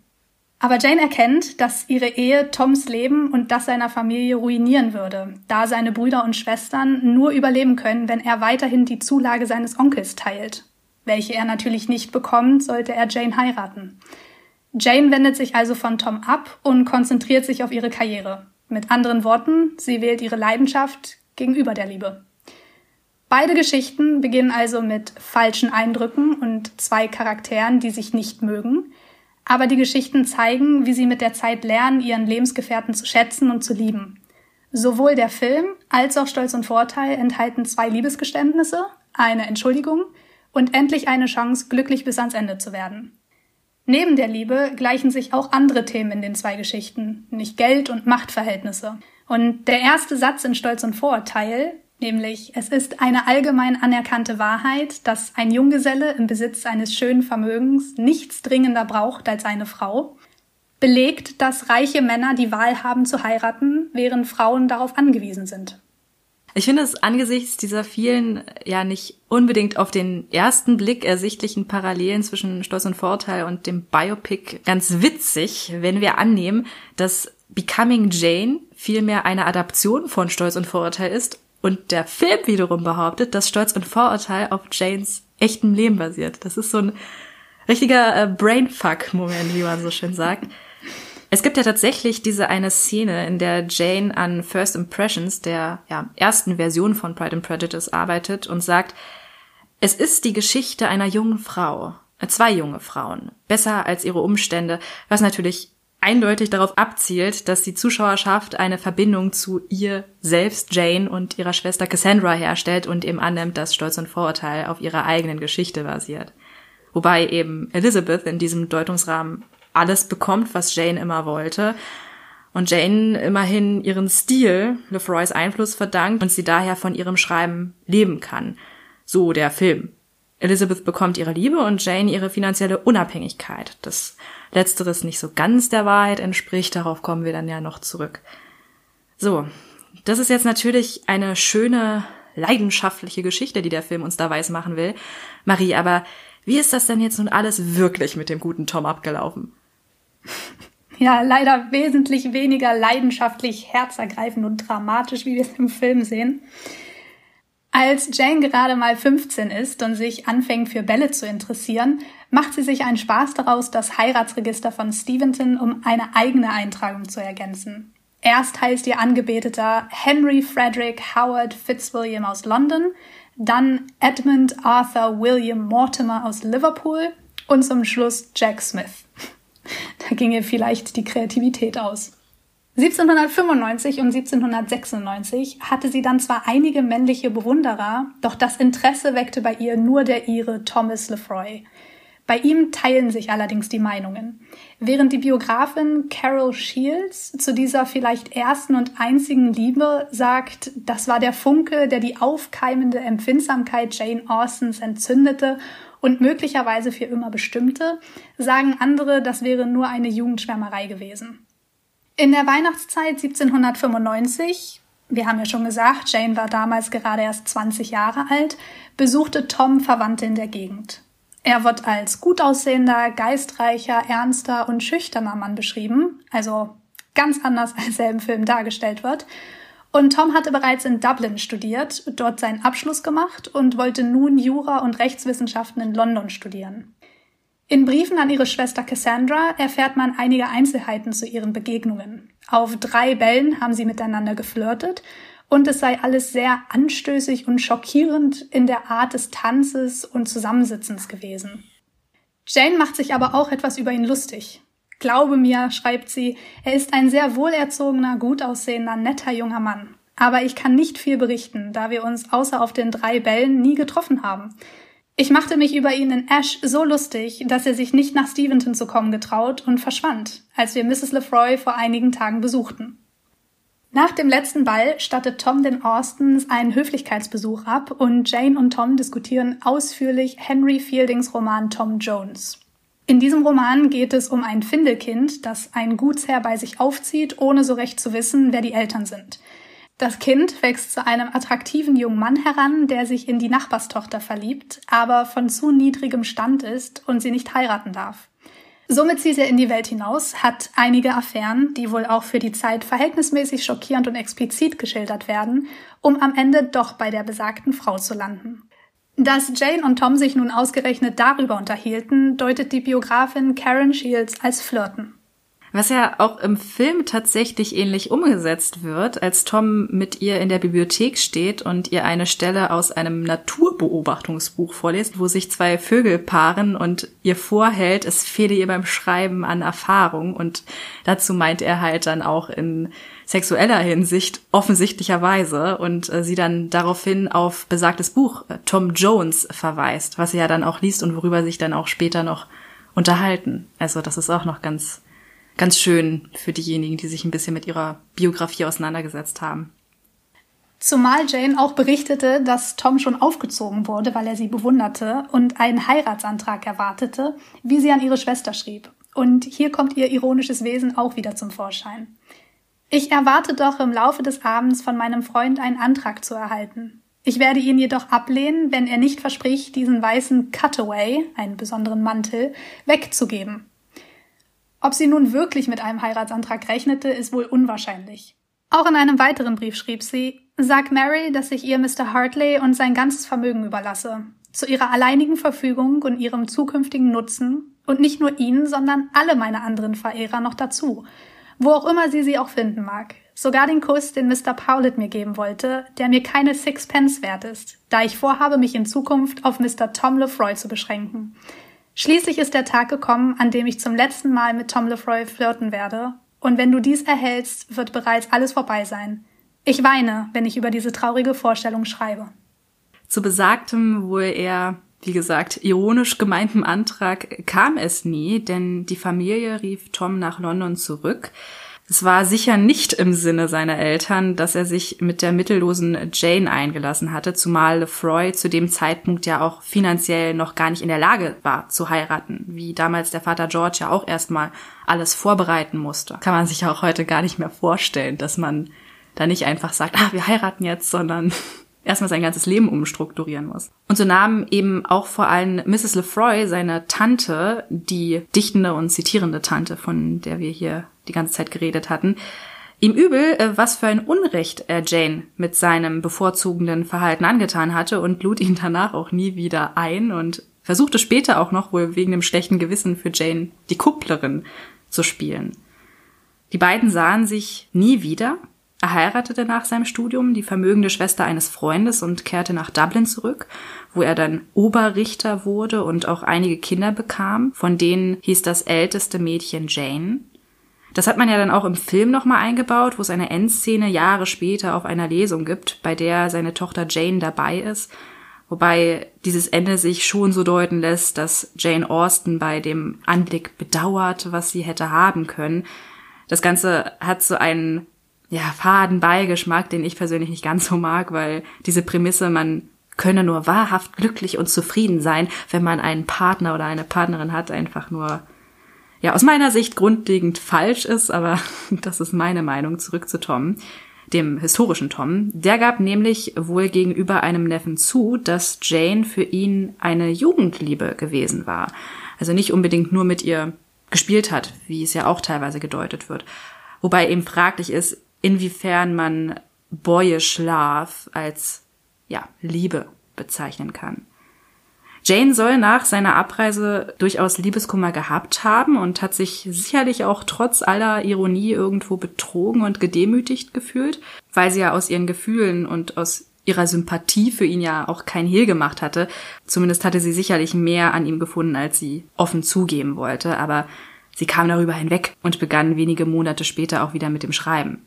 Speaker 3: Aber Jane erkennt, dass ihre Ehe Toms Leben und das seiner Familie ruinieren würde, da seine Brüder und Schwestern nur überleben können, wenn er weiterhin die Zulage seines Onkels teilt welche er natürlich nicht bekommt, sollte er Jane heiraten. Jane wendet sich also von Tom ab und konzentriert sich auf ihre Karriere. Mit anderen Worten, sie wählt ihre Leidenschaft gegenüber der Liebe. Beide Geschichten beginnen also mit falschen Eindrücken und zwei Charakteren, die sich nicht mögen. Aber die Geschichten zeigen, wie sie mit der Zeit lernen, ihren Lebensgefährten zu schätzen und zu lieben. Sowohl der Film als auch Stolz und Vorteil enthalten zwei Liebesgeständnisse, eine Entschuldigung und endlich eine Chance, glücklich bis ans Ende zu werden. Neben der Liebe gleichen sich auch andere Themen in den zwei Geschichten, nicht Geld und Machtverhältnisse. Und der erste Satz in Stolz und Vorurteil, nämlich es ist eine allgemein anerkannte Wahrheit, dass ein Junggeselle im Besitz eines schönen Vermögens nichts dringender braucht als eine Frau, belegt, dass reiche Männer die Wahl haben zu heiraten, während Frauen darauf angewiesen sind.
Speaker 2: Ich finde es angesichts dieser vielen, ja nicht unbedingt auf den ersten Blick ersichtlichen Parallelen zwischen Stolz und Vorteil und dem Biopic ganz witzig, wenn wir annehmen, dass Becoming Jane vielmehr eine Adaption von Stolz und Vorurteil ist und der Film wiederum behauptet, dass Stolz und Vorurteil auf Janes echtem Leben basiert. Das ist so ein richtiger äh, Brainfuck-Moment, wie man so schön sagt. Es gibt ja tatsächlich diese eine Szene, in der Jane an First Impressions, der ja, ersten Version von Pride and Prejudice, arbeitet und sagt, es ist die Geschichte einer jungen Frau, äh, zwei junge Frauen, besser als ihre Umstände, was natürlich eindeutig darauf abzielt, dass die Zuschauerschaft eine Verbindung zu ihr selbst, Jane, und ihrer Schwester Cassandra herstellt und eben annimmt, dass Stolz und Vorurteil auf ihrer eigenen Geschichte basiert. Wobei eben Elizabeth in diesem Deutungsrahmen alles bekommt, was Jane immer wollte. Und Jane immerhin ihren Stil Lefroys Einfluss verdankt und sie daher von ihrem Schreiben leben kann. So der Film. Elizabeth bekommt ihre Liebe und Jane ihre finanzielle Unabhängigkeit. Das letzteres nicht so ganz der Wahrheit entspricht, darauf kommen wir dann ja noch zurück. So, das ist jetzt natürlich eine schöne, leidenschaftliche Geschichte, die der Film uns da weiß machen will. Marie, aber wie ist das denn jetzt nun alles wirklich mit dem guten Tom abgelaufen?
Speaker 3: Ja, leider wesentlich weniger leidenschaftlich, herzergreifend und dramatisch, wie wir es im Film sehen. Als Jane gerade mal 15 ist und sich anfängt für Bälle zu interessieren, macht sie sich einen Spaß daraus, das Heiratsregister von Steventon um eine eigene Eintragung zu ergänzen. Erst heißt ihr Angebeteter Henry Frederick Howard Fitzwilliam aus London, dann Edmund Arthur William Mortimer aus Liverpool und zum Schluss Jack Smith. *laughs* Da ging ihr vielleicht die Kreativität aus. 1795 und 1796 hatte sie dann zwar einige männliche Bewunderer, doch das Interesse weckte bei ihr nur der ihre Thomas Lefroy. Bei ihm teilen sich allerdings die Meinungen. Während die Biografin Carol Shields zu dieser vielleicht ersten und einzigen Liebe sagt, das war der Funke, der die aufkeimende Empfindsamkeit Jane Austens entzündete und möglicherweise für immer bestimmte, sagen andere, das wäre nur eine Jugendschwärmerei gewesen. In der Weihnachtszeit 1795, wir haben ja schon gesagt, Jane war damals gerade erst 20 Jahre alt, besuchte Tom Verwandte in der Gegend. Er wird als gut aussehender, geistreicher, ernster und schüchterner Mann beschrieben, also ganz anders *laughs* als er im Film dargestellt wird, und Tom hatte bereits in Dublin studiert, dort seinen Abschluss gemacht und wollte nun Jura und Rechtswissenschaften in London studieren. In Briefen an ihre Schwester Cassandra erfährt man einige Einzelheiten zu ihren Begegnungen. Auf drei Bällen haben sie miteinander geflirtet und es sei alles sehr anstößig und schockierend in der Art des Tanzes und Zusammensitzens gewesen. Jane macht sich aber auch etwas über ihn lustig. Glaube mir, schreibt sie, er ist ein sehr wohlerzogener, gut aussehender, netter junger Mann. Aber ich kann nicht viel berichten, da wir uns außer auf den drei Bällen nie getroffen haben. Ich machte mich über ihn in Ash so lustig, dass er sich nicht nach Steventon zu kommen getraut und verschwand, als wir Mrs. Lefroy vor einigen Tagen besuchten. Nach dem letzten Ball stattet Tom den Austens einen Höflichkeitsbesuch ab und Jane und Tom diskutieren ausführlich Henry Fieldings Roman Tom Jones. In diesem Roman geht es um ein Findelkind, das ein Gutsherr bei sich aufzieht, ohne so recht zu wissen, wer die Eltern sind. Das Kind wächst zu einem attraktiven jungen Mann heran, der sich in die Nachbarstochter verliebt, aber von zu niedrigem Stand ist und sie nicht heiraten darf. Somit zieht er in die Welt hinaus, hat einige Affären, die wohl auch für die Zeit verhältnismäßig schockierend und explizit geschildert werden, um am Ende doch bei der besagten Frau zu landen. Dass Jane und Tom sich nun ausgerechnet darüber unterhielten, deutet die Biografin Karen Shields als Flirten.
Speaker 2: Was ja auch im Film tatsächlich ähnlich umgesetzt wird, als Tom mit ihr in der Bibliothek steht und ihr eine Stelle aus einem Naturbeobachtungsbuch vorliest, wo sich zwei Vögel paaren und ihr vorhält, es fehle ihr beim Schreiben an Erfahrung. Und dazu meint er halt dann auch in sexueller Hinsicht offensichtlicherweise und äh, sie dann daraufhin auf besagtes Buch äh, Tom Jones verweist, was sie ja dann auch liest und worüber sich dann auch später noch unterhalten. Also das ist auch noch ganz ganz schön für diejenigen, die sich ein bisschen mit ihrer Biografie auseinandergesetzt haben.
Speaker 3: Zumal Jane auch berichtete, dass Tom schon aufgezogen wurde, weil er sie bewunderte und einen Heiratsantrag erwartete, wie sie an ihre Schwester schrieb. Und hier kommt ihr ironisches Wesen auch wieder zum Vorschein. Ich erwarte doch im Laufe des Abends von meinem Freund einen Antrag zu erhalten. Ich werde ihn jedoch ablehnen, wenn er nicht verspricht, diesen weißen Cutaway, einen besonderen Mantel, wegzugeben. Ob sie nun wirklich mit einem Heiratsantrag rechnete, ist wohl unwahrscheinlich. Auch in einem weiteren Brief schrieb sie, Sag Mary, dass ich ihr Mr. Hartley und sein ganzes Vermögen überlasse, zu ihrer alleinigen Verfügung und ihrem zukünftigen Nutzen, und nicht nur ihn, sondern alle meine anderen Verehrer noch dazu, wo auch immer sie sie auch finden mag. Sogar den Kuss, den Mr. Powlett mir geben wollte, der mir keine Sixpence wert ist, da ich vorhabe, mich in Zukunft auf Mr. Tom Lefroy zu beschränken. Schließlich ist der Tag gekommen, an dem ich zum letzten Mal mit Tom Lefroy flirten werde, und wenn du dies erhältst, wird bereits alles vorbei sein. Ich weine, wenn ich über diese traurige Vorstellung schreibe.
Speaker 2: Zu besagtem wohl eher, wie gesagt, ironisch gemeinten Antrag kam es nie, denn die Familie rief Tom nach London zurück, es war sicher nicht im Sinne seiner Eltern, dass er sich mit der mittellosen Jane eingelassen hatte, zumal Lefroy zu dem Zeitpunkt ja auch finanziell noch gar nicht in der Lage war zu heiraten, wie damals der Vater George ja auch erstmal alles vorbereiten musste. Kann man sich auch heute gar nicht mehr vorstellen, dass man da nicht einfach sagt, ah, wir heiraten jetzt, sondern *laughs* erstmal sein ganzes Leben umstrukturieren muss. Und so nahm eben auch vor allem Mrs. Lefroy, seine Tante, die dichtende und zitierende Tante, von der wir hier die ganze Zeit geredet hatten, ihm übel, äh, was für ein Unrecht er Jane mit seinem bevorzugenden Verhalten angetan hatte und lud ihn danach auch nie wieder ein und versuchte später auch noch wohl wegen dem schlechten Gewissen für Jane die Kupplerin zu spielen. Die beiden sahen sich nie wieder er heiratete nach seinem Studium die vermögende Schwester eines Freundes und kehrte nach Dublin zurück, wo er dann Oberrichter wurde und auch einige Kinder bekam, von denen hieß das älteste Mädchen Jane. Das hat man ja dann auch im Film nochmal eingebaut, wo es eine Endszene Jahre später auf einer Lesung gibt, bei der seine Tochter Jane dabei ist, wobei dieses Ende sich schon so deuten lässt, dass Jane Austen bei dem Anblick bedauert, was sie hätte haben können. Das Ganze hat so einen ja, faden Beigeschmack, den ich persönlich nicht ganz so mag, weil diese Prämisse, man könne nur wahrhaft glücklich und zufrieden sein, wenn man einen Partner oder eine Partnerin hat, einfach nur, ja, aus meiner Sicht grundlegend falsch ist, aber *laughs* das ist meine Meinung. Zurück zu Tom, dem historischen Tom. Der gab nämlich wohl gegenüber einem Neffen zu, dass Jane für ihn eine Jugendliebe gewesen war. Also nicht unbedingt nur mit ihr gespielt hat, wie es ja auch teilweise gedeutet wird. Wobei eben fraglich ist, inwiefern man boyish love als ja, Liebe bezeichnen kann. Jane soll nach seiner Abreise durchaus Liebeskummer gehabt haben und hat sich sicherlich auch trotz aller Ironie irgendwo betrogen und gedemütigt gefühlt, weil sie ja aus ihren Gefühlen und aus ihrer Sympathie für ihn ja auch kein Hehl gemacht hatte. Zumindest hatte sie sicherlich mehr an ihm gefunden, als sie offen zugeben wollte, aber sie kam darüber hinweg und begann wenige Monate später auch wieder mit dem Schreiben.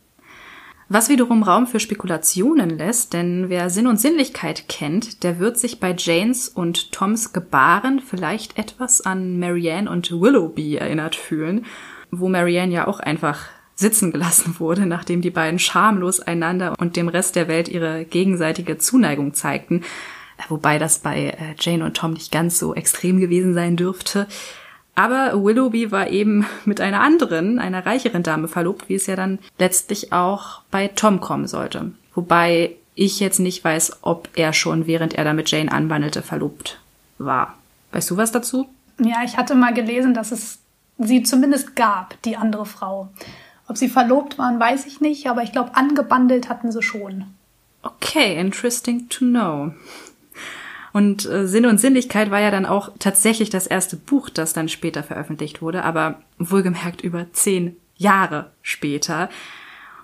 Speaker 2: Was wiederum Raum für Spekulationen lässt, denn wer Sinn und Sinnlichkeit kennt, der wird sich bei Janes und Toms Gebaren vielleicht etwas an Marianne und Willoughby erinnert fühlen, wo Marianne ja auch einfach sitzen gelassen wurde, nachdem die beiden schamlos einander und dem Rest der Welt ihre gegenseitige Zuneigung zeigten, wobei das bei äh, Jane und Tom nicht ganz so extrem gewesen sein dürfte. Aber Willoughby war eben *laughs* mit einer anderen, einer reicheren Dame verlobt, wie es ja dann letztlich auch bei Tom kommen sollte. Wobei ich jetzt nicht weiß, ob er schon, während er da mit Jane anwandelte, verlobt war. Weißt du was dazu?
Speaker 3: Ja, ich hatte mal gelesen, dass es sie zumindest gab, die andere Frau. Ob sie verlobt waren, weiß ich nicht, aber ich glaube, angebandelt hatten sie schon.
Speaker 2: Okay, interesting to know. Und äh, Sinn und Sinnlichkeit war ja dann auch tatsächlich das erste Buch, das dann später veröffentlicht wurde, aber wohlgemerkt über zehn Jahre später.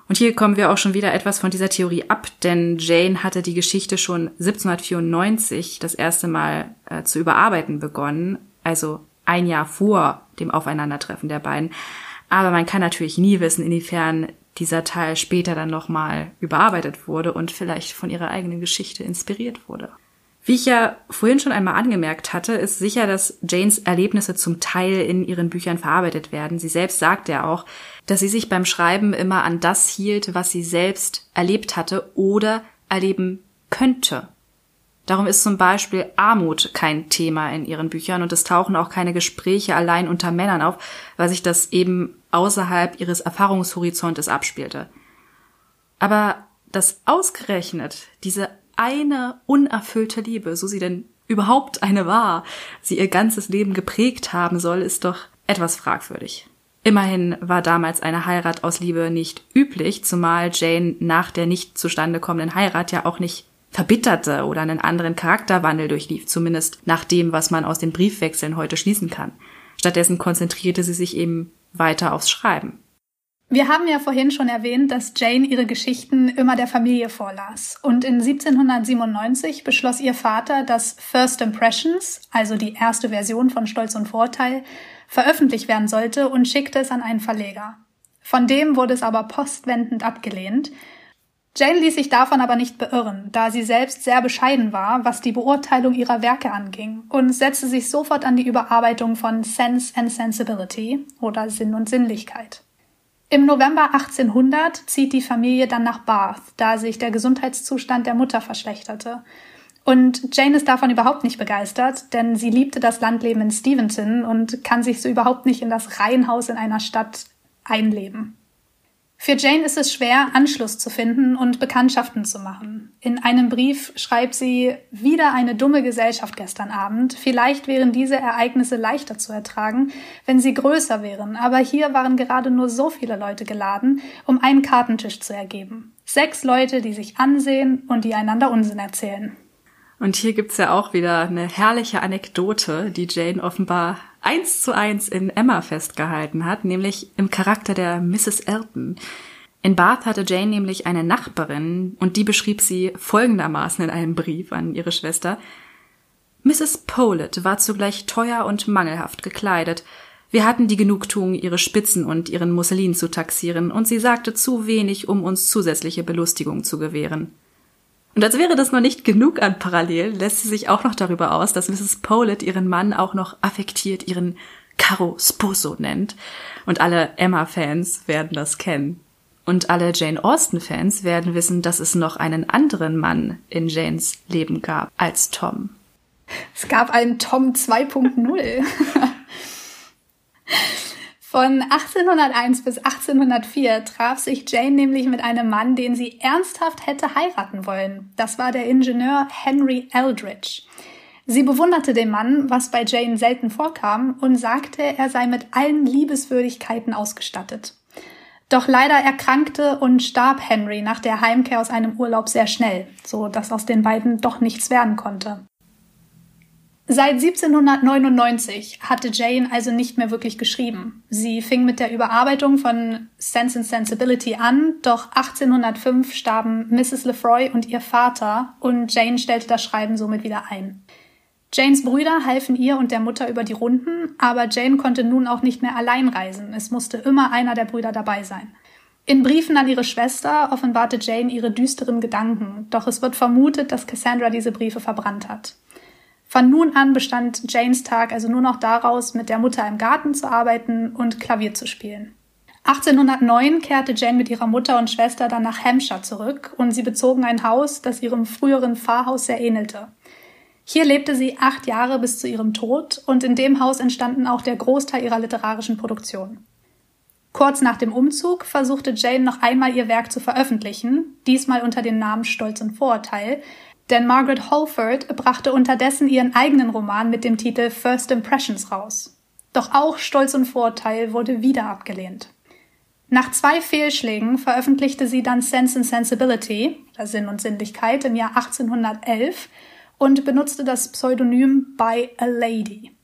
Speaker 2: Und hier kommen wir auch schon wieder etwas von dieser Theorie ab, denn Jane hatte die Geschichte schon 1794 das erste Mal äh, zu überarbeiten begonnen, also ein Jahr vor dem Aufeinandertreffen der beiden. Aber man kann natürlich nie wissen, inwiefern dieser Teil später dann nochmal überarbeitet wurde und vielleicht von ihrer eigenen Geschichte inspiriert wurde. Wie ich ja vorhin schon einmal angemerkt hatte, ist sicher, dass Janes Erlebnisse zum Teil in ihren Büchern verarbeitet werden. Sie selbst sagt ja auch, dass sie sich beim Schreiben immer an das hielt, was sie selbst erlebt hatte oder erleben könnte. Darum ist zum Beispiel Armut kein Thema in ihren Büchern und es tauchen auch keine Gespräche allein unter Männern auf, weil sich das eben außerhalb ihres Erfahrungshorizontes abspielte. Aber dass ausgerechnet diese eine unerfüllte Liebe, so sie denn überhaupt eine war, sie ihr ganzes Leben geprägt haben soll, ist doch etwas fragwürdig. Immerhin war damals eine Heirat aus Liebe nicht üblich, zumal Jane nach der nicht zustande kommenden Heirat ja auch nicht verbitterte oder einen anderen Charakterwandel durchlief, zumindest nach dem, was man aus den Briefwechseln heute schließen kann. Stattdessen konzentrierte sie sich eben weiter aufs Schreiben.
Speaker 3: Wir haben ja vorhin schon erwähnt, dass Jane ihre Geschichten immer der Familie vorlas. Und in 1797 beschloss ihr Vater, dass First Impressions, also die erste Version von Stolz und Vorteil, veröffentlicht werden sollte und schickte es an einen Verleger. Von dem wurde es aber postwendend abgelehnt. Jane ließ sich davon aber nicht beirren, da sie selbst sehr bescheiden war, was die Beurteilung ihrer Werke anging, und setzte sich sofort an die Überarbeitung von Sense and Sensibility oder Sinn und Sinnlichkeit. Im November 1800 zieht die Familie dann nach Bath, da sich der Gesundheitszustand der Mutter verschlechterte. Und Jane ist davon überhaupt nicht begeistert, denn sie liebte das Landleben in Steventon und kann sich so überhaupt nicht in das Reihenhaus in einer Stadt einleben. Für Jane ist es schwer, Anschluss zu finden und Bekanntschaften zu machen. In einem Brief schreibt sie, wieder eine dumme Gesellschaft gestern Abend. Vielleicht wären diese Ereignisse leichter zu ertragen, wenn sie größer wären, aber hier waren gerade nur so viele Leute geladen, um einen Kartentisch zu ergeben. Sechs Leute, die sich ansehen und die einander Unsinn erzählen.
Speaker 2: Und hier gibt's ja auch wieder eine herrliche Anekdote, die Jane offenbar eins zu eins in Emma festgehalten hat, nämlich im Charakter der Mrs. Elton. In Bath hatte Jane nämlich eine Nachbarin und die beschrieb sie folgendermaßen in einem Brief an ihre Schwester. Mrs. Powlett war zugleich teuer und mangelhaft gekleidet. Wir hatten die Genugtuung, ihre Spitzen und ihren Musselin zu taxieren, und sie sagte zu wenig, um uns zusätzliche Belustigung zu gewähren. Und als wäre das noch nicht genug an Parallel, lässt sie sich auch noch darüber aus, dass Mrs. Powlett ihren Mann auch noch affektiert ihren Caro Sposo nennt. Und alle Emma-Fans werden das kennen. Und alle Jane Austen-Fans werden wissen, dass es noch einen anderen Mann in Janes Leben gab als Tom.
Speaker 3: Es gab einen Tom 2.0. *laughs* Von 1801 bis 1804 traf sich Jane nämlich mit einem Mann, den sie ernsthaft hätte heiraten wollen. Das war der Ingenieur Henry Eldridge. Sie bewunderte den Mann, was bei Jane selten vorkam, und sagte, er sei mit allen Liebeswürdigkeiten ausgestattet. Doch leider erkrankte und starb Henry nach der Heimkehr aus einem Urlaub sehr schnell, so dass aus den beiden doch nichts werden konnte. Seit 1799 hatte Jane also nicht mehr wirklich geschrieben. Sie fing mit der Überarbeitung von Sense and Sensibility an, doch 1805 starben Mrs. Lefroy und ihr Vater und Jane stellte das Schreiben somit wieder ein. Janes Brüder halfen ihr und der Mutter über die Runden, aber Jane konnte nun auch nicht mehr allein reisen. Es musste immer einer der Brüder dabei sein. In Briefen an ihre Schwester offenbarte Jane ihre düsteren Gedanken, doch es wird vermutet, dass Cassandra diese Briefe verbrannt hat. Von nun an bestand Janes Tag also nur noch daraus, mit der Mutter im Garten zu arbeiten und Klavier zu spielen. 1809 kehrte Jane mit ihrer Mutter und Schwester dann nach Hampshire zurück und sie bezogen ein Haus, das ihrem früheren Pfarrhaus sehr ähnelte. Hier lebte sie acht Jahre bis zu ihrem Tod und in dem Haus entstanden auch der Großteil ihrer literarischen Produktion. Kurz nach dem Umzug versuchte Jane noch einmal ihr Werk zu veröffentlichen, diesmal unter dem Namen Stolz und Vorurteil, denn Margaret Holford brachte unterdessen ihren eigenen Roman mit dem Titel First Impressions raus. Doch auch Stolz und Vorteil wurde wieder abgelehnt. Nach zwei Fehlschlägen veröffentlichte sie dann Sense and Sensibility, Sinn und Sinnlichkeit, im Jahr 1811 und benutzte das Pseudonym By a Lady.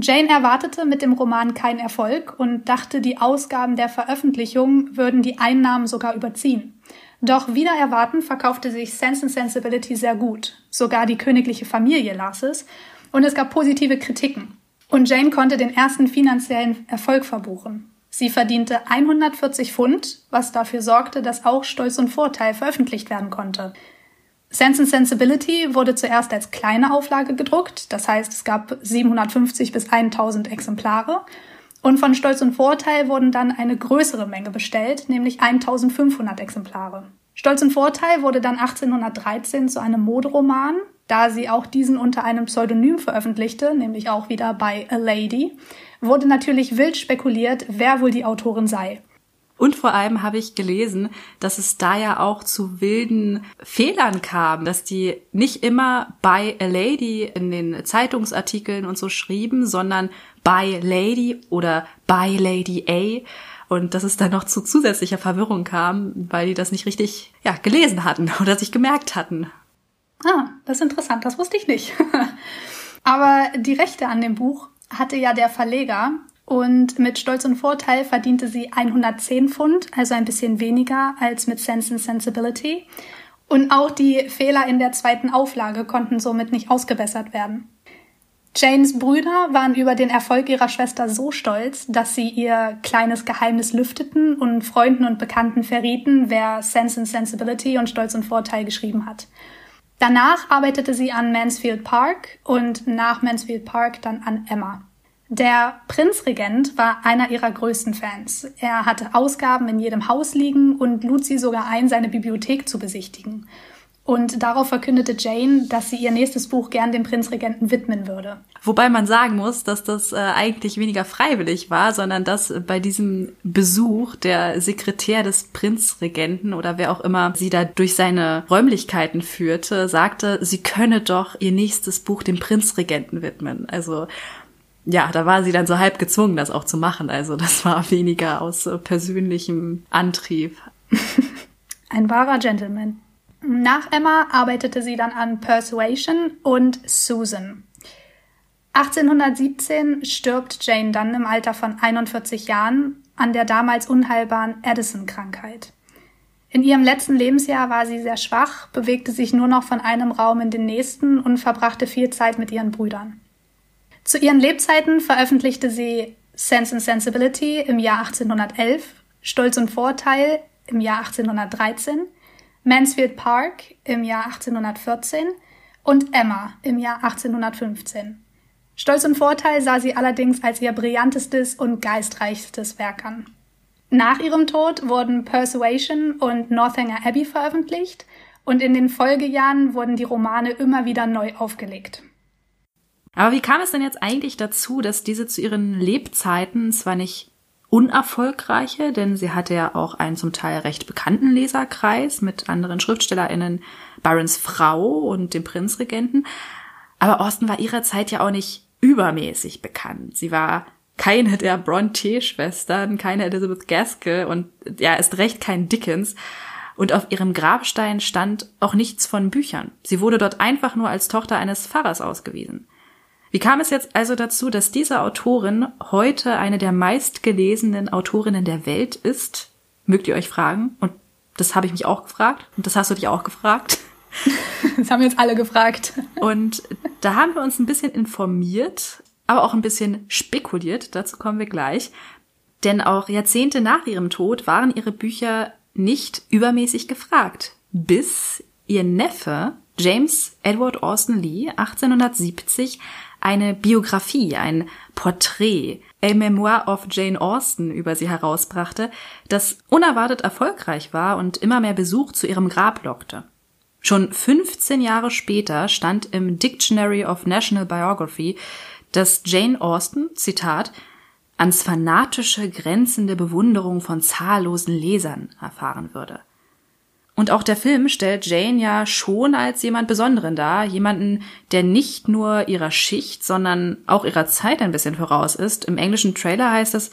Speaker 3: Jane erwartete mit dem Roman keinen Erfolg und dachte, die Ausgaben der Veröffentlichung würden die Einnahmen sogar überziehen. Doch wieder erwarten verkaufte sich Sense and Sensibility sehr gut. Sogar die königliche Familie las es und es gab positive Kritiken. Und Jane konnte den ersten finanziellen Erfolg verbuchen. Sie verdiente 140 Pfund, was dafür sorgte, dass auch Stolz und Vorteil veröffentlicht werden konnte. Sense and Sensibility wurde zuerst als kleine Auflage gedruckt, das heißt es gab 750 bis 1000 Exemplare. Und von Stolz und Vorteil wurden dann eine größere Menge bestellt, nämlich 1500 Exemplare. Stolz und Vorteil wurde dann 1813 zu einem Moderoman, da sie auch diesen unter einem Pseudonym veröffentlichte, nämlich auch wieder bei A Lady, wurde natürlich wild spekuliert, wer wohl die Autorin sei.
Speaker 2: Und vor allem habe ich gelesen, dass es da ja auch zu wilden Fehlern kam, dass die nicht immer by a lady in den Zeitungsartikeln und so schrieben, sondern by lady oder by lady A. Und dass es dann noch zu zusätzlicher Verwirrung kam, weil die das nicht richtig ja, gelesen hatten *laughs* oder sich gemerkt hatten.
Speaker 3: Ah, das ist interessant, das wusste ich nicht. *laughs* Aber die Rechte an dem Buch hatte ja der Verleger und mit Stolz und Vorteil verdiente sie 110 Pfund, also ein bisschen weniger als mit Sense and Sensibility. Und auch die Fehler in der zweiten Auflage konnten somit nicht ausgebessert werden. Janes Brüder waren über den Erfolg ihrer Schwester so stolz, dass sie ihr kleines Geheimnis lüfteten und Freunden und Bekannten verrieten, wer Sense and Sensibility und Stolz und Vorteil geschrieben hat. Danach arbeitete sie an Mansfield Park und nach Mansfield Park dann an Emma. Der Prinzregent war einer ihrer größten Fans. Er hatte Ausgaben in jedem Haus liegen und lud sie sogar ein, seine Bibliothek zu besichtigen. Und darauf verkündete Jane, dass sie ihr nächstes Buch gern dem Prinzregenten widmen würde.
Speaker 2: Wobei man sagen muss, dass das äh, eigentlich weniger freiwillig war, sondern dass bei diesem Besuch der Sekretär des Prinzregenten oder wer auch immer sie da durch seine Räumlichkeiten führte, sagte, sie könne doch ihr nächstes Buch dem Prinzregenten widmen. Also ja, da war sie dann so halb gezwungen, das auch zu machen. Also das war weniger aus äh, persönlichem Antrieb. *laughs*
Speaker 3: Ein wahrer Gentleman. Nach Emma arbeitete sie dann an Persuasion und Susan. 1817 stirbt Jane dann im Alter von 41 Jahren an der damals unheilbaren Addison-Krankheit. In ihrem letzten Lebensjahr war sie sehr schwach, bewegte sich nur noch von einem Raum in den nächsten und verbrachte viel Zeit mit ihren Brüdern. Zu ihren Lebzeiten veröffentlichte sie Sense and Sensibility im Jahr 1811, Stolz und Vorteil im Jahr 1813, Mansfield Park im Jahr 1814 und Emma im Jahr 1815. Stolz und Vorteil sah sie allerdings als ihr brillantestes und geistreichstes Werk an. Nach ihrem Tod wurden Persuasion und Northanger Abbey veröffentlicht und in den Folgejahren wurden die Romane immer wieder neu aufgelegt.
Speaker 2: Aber wie kam es denn jetzt eigentlich dazu, dass diese zu ihren Lebzeiten zwar nicht unerfolgreiche, denn sie hatte ja auch einen zum Teil recht bekannten Leserkreis mit anderen SchriftstellerInnen, Byrons Frau und dem Prinzregenten, aber Austin war ihrer Zeit ja auch nicht übermäßig bekannt. Sie war keine der Bronte-Schwestern, keine Elizabeth Gaskell und ja, ist recht kein Dickens. Und auf ihrem Grabstein stand auch nichts von Büchern. Sie wurde dort einfach nur als Tochter eines Pfarrers ausgewiesen. Wie kam es jetzt also dazu, dass diese Autorin heute eine der meistgelesenen Autorinnen der Welt ist? Mögt ihr euch fragen? Und das habe ich mich auch gefragt. Und das hast du dich auch gefragt. *laughs*
Speaker 3: Das haben wir jetzt alle gefragt.
Speaker 2: Und da haben wir uns ein bisschen informiert, aber auch ein bisschen spekuliert. Dazu kommen wir gleich. Denn auch Jahrzehnte nach ihrem Tod waren ihre Bücher nicht übermäßig gefragt. Bis ihr Neffe James Edward Austin Lee 1870 eine Biografie, ein Porträt, A Memoir of Jane Austen über sie herausbrachte, das unerwartet erfolgreich war und immer mehr Besuch zu ihrem Grab lockte. Schon 15 Jahre später stand im Dictionary of National Biography, dass Jane Austen, Zitat, ans fanatische, grenzende Bewunderung von zahllosen Lesern erfahren würde. Und auch der Film stellt Jane ja schon als jemand Besonderen dar, jemanden, der nicht nur ihrer Schicht, sondern auch ihrer Zeit ein bisschen voraus ist. Im englischen Trailer heißt es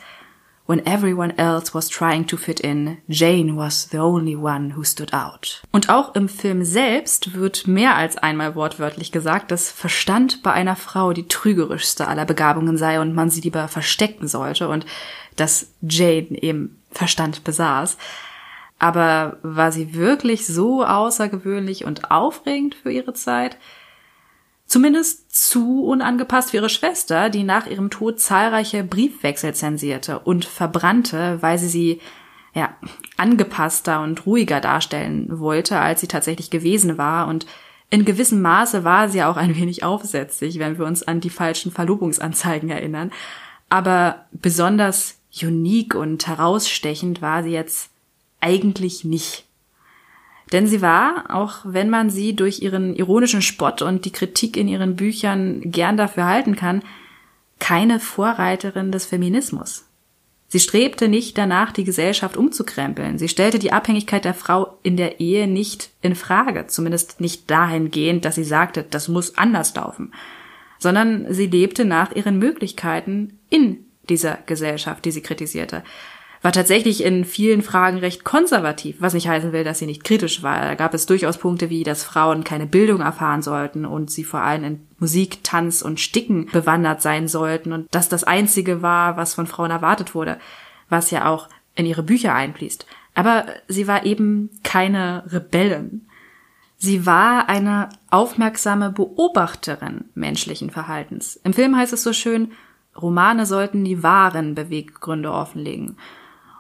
Speaker 2: When everyone else was trying to fit in, Jane was the only one who stood out. Und auch im Film selbst wird mehr als einmal wortwörtlich gesagt, dass Verstand bei einer Frau die trügerischste aller Begabungen sei und man sie lieber verstecken sollte und dass Jane eben Verstand besaß. Aber war sie wirklich so außergewöhnlich und aufregend für ihre Zeit? Zumindest zu unangepasst für ihre Schwester, die nach ihrem Tod zahlreiche Briefwechsel zensierte und verbrannte, weil sie sie ja, angepasster und ruhiger darstellen wollte, als sie tatsächlich gewesen war. Und in gewissem Maße war sie auch ein wenig aufsätzlich, wenn wir uns an die falschen Verlobungsanzeigen erinnern. Aber besonders unique und herausstechend war sie jetzt eigentlich nicht. Denn sie war, auch wenn man sie durch ihren ironischen Spott und die Kritik in ihren Büchern gern dafür halten kann, keine Vorreiterin des Feminismus. Sie strebte nicht danach, die Gesellschaft umzukrempeln. Sie stellte die Abhängigkeit der Frau in der Ehe nicht in Frage, zumindest nicht dahingehend, dass sie sagte, das muss anders laufen, sondern sie lebte nach ihren Möglichkeiten in dieser Gesellschaft, die sie kritisierte war tatsächlich in vielen Fragen recht konservativ, was nicht heißen will, dass sie nicht kritisch war. Da gab es durchaus Punkte wie, dass Frauen keine Bildung erfahren sollten und sie vor allem in Musik, Tanz und Sticken bewandert sein sollten und dass das einzige war, was von Frauen erwartet wurde, was ja auch in ihre Bücher einfließt. Aber sie war eben keine Rebellin. Sie war eine aufmerksame Beobachterin menschlichen Verhaltens. Im Film heißt es so schön, Romane sollten die wahren Beweggründe offenlegen.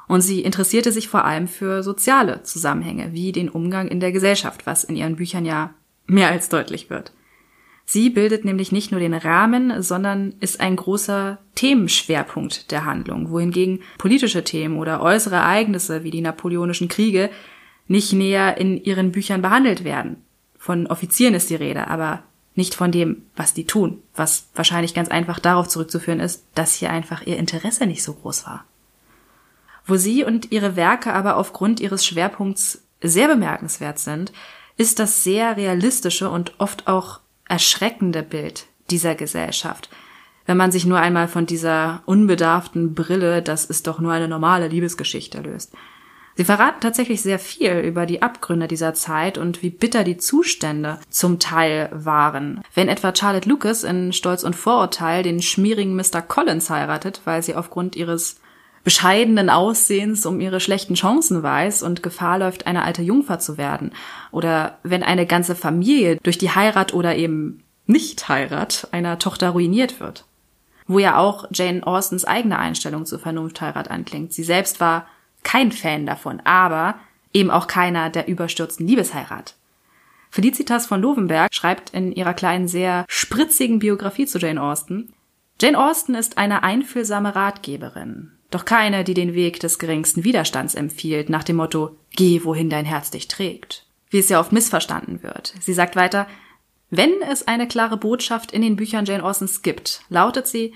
Speaker 2: Und sie interessierte sich vor allem für soziale Zusammenhänge, wie den Umgang in der Gesellschaft, was in ihren Büchern ja mehr als deutlich wird. Sie bildet nämlich nicht nur den Rahmen, sondern ist ein großer Themenschwerpunkt der Handlung, wohingegen politische Themen oder äußere Ereignisse wie die napoleonischen Kriege nicht näher in ihren Büchern behandelt werden. Von Offizieren ist die Rede, aber nicht von dem, was die tun, was wahrscheinlich ganz einfach darauf zurückzuführen ist, dass hier einfach ihr Interesse nicht so groß war. Wo sie und ihre Werke aber aufgrund ihres Schwerpunkts sehr bemerkenswert sind, ist das sehr realistische und oft auch erschreckende Bild dieser Gesellschaft. Wenn man sich nur einmal von dieser unbedarften Brille, das ist doch nur eine normale Liebesgeschichte löst. Sie verraten tatsächlich sehr viel über die Abgründe dieser Zeit und wie bitter die Zustände zum Teil waren. Wenn etwa Charlotte Lucas in Stolz und Vorurteil den schmierigen Mr. Collins heiratet, weil sie aufgrund ihres bescheidenen Aussehens um ihre schlechten Chancen weiß und Gefahr läuft, eine alte Jungfer zu werden. Oder wenn eine ganze Familie durch die Heirat oder eben Nicht-Heirat einer Tochter ruiniert wird. Wo ja auch Jane Austens eigene Einstellung zur Vernunftheirat anklingt. Sie selbst war kein Fan davon, aber eben auch keiner der überstürzten Liebesheirat. Felicitas von Lovenberg schreibt in ihrer kleinen, sehr spritzigen Biografie zu Jane Austen, Jane Austen ist eine einfühlsame Ratgeberin, doch keine, die den Weg des geringsten Widerstands empfiehlt, nach dem Motto Geh, wohin dein Herz dich trägt. Wie es ja oft missverstanden wird. Sie sagt weiter, wenn es eine klare Botschaft in den Büchern Jane Austens gibt, lautet sie,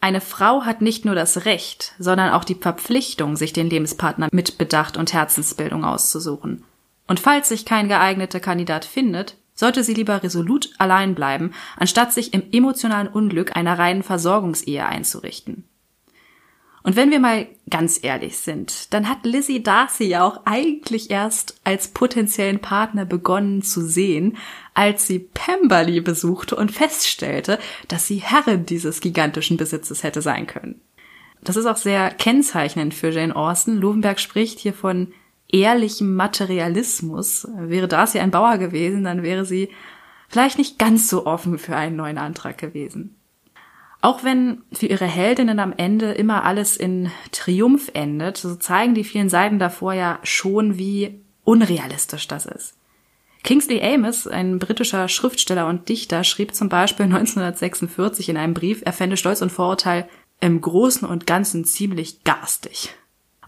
Speaker 2: eine Frau hat nicht nur das Recht, sondern auch die Verpflichtung, sich den Lebenspartner mit Bedacht und Herzensbildung auszusuchen. Und falls sich kein geeigneter Kandidat findet, sollte sie lieber resolut allein bleiben, anstatt sich im emotionalen Unglück einer reinen Versorgungsehe einzurichten. Und wenn wir mal ganz ehrlich sind, dann hat Lizzie Darcy ja auch eigentlich erst als potenziellen Partner begonnen zu sehen, als sie Pemberley besuchte und feststellte, dass sie Herrin dieses gigantischen Besitzes hätte sein können. Das ist auch sehr kennzeichnend für Jane Austen. Lovenberg spricht hier von ehrlichem Materialismus. Wäre Darcy ein Bauer gewesen, dann wäre sie vielleicht nicht ganz so offen für einen neuen Antrag gewesen. Auch wenn für ihre Heldinnen am Ende immer alles in Triumph endet, so zeigen die vielen Seiten davor ja schon, wie unrealistisch das ist. Kingsley Amis, ein britischer Schriftsteller und Dichter, schrieb zum Beispiel *laughs* 1946 in einem Brief, er fände Stolz und Vorurteil im Großen und Ganzen ziemlich garstig.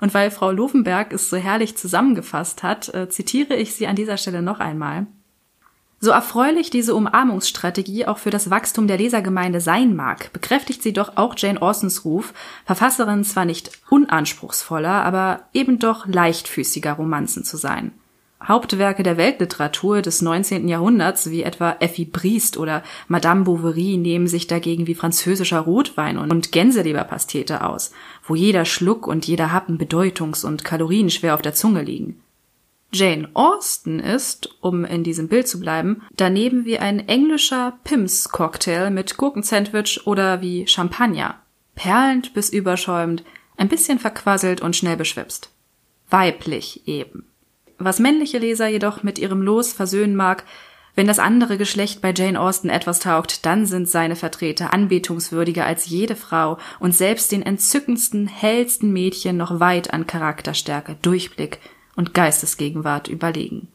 Speaker 2: Und weil Frau Lovenberg es so herrlich zusammengefasst hat, äh, zitiere ich sie an dieser Stelle noch einmal. So erfreulich diese Umarmungsstrategie auch für das Wachstum der Lesergemeinde sein mag, bekräftigt sie doch auch Jane Austens Ruf, Verfasserin zwar nicht unanspruchsvoller, aber eben doch leichtfüßiger Romanzen zu sein. Hauptwerke der Weltliteratur des 19. Jahrhunderts, wie etwa Effie Briest oder Madame Bovary, nehmen sich dagegen wie französischer Rotwein und Gänseleberpastete aus, wo jeder Schluck und jeder Happen bedeutungs- und kalorienschwer auf der Zunge liegen. Jane Austen ist, um in diesem Bild zu bleiben, daneben wie ein englischer Pims-Cocktail mit Gurkensandwich oder wie Champagner. Perlend bis überschäumend, ein bisschen verquasselt und schnell beschwipst. Weiblich eben. Was männliche Leser jedoch mit ihrem Los versöhnen mag, wenn das andere Geschlecht bei Jane Austen etwas taugt, dann sind seine Vertreter anbetungswürdiger als jede Frau und selbst den entzückendsten, hellsten Mädchen noch weit an Charakterstärke, Durchblick und Geistesgegenwart überlegen.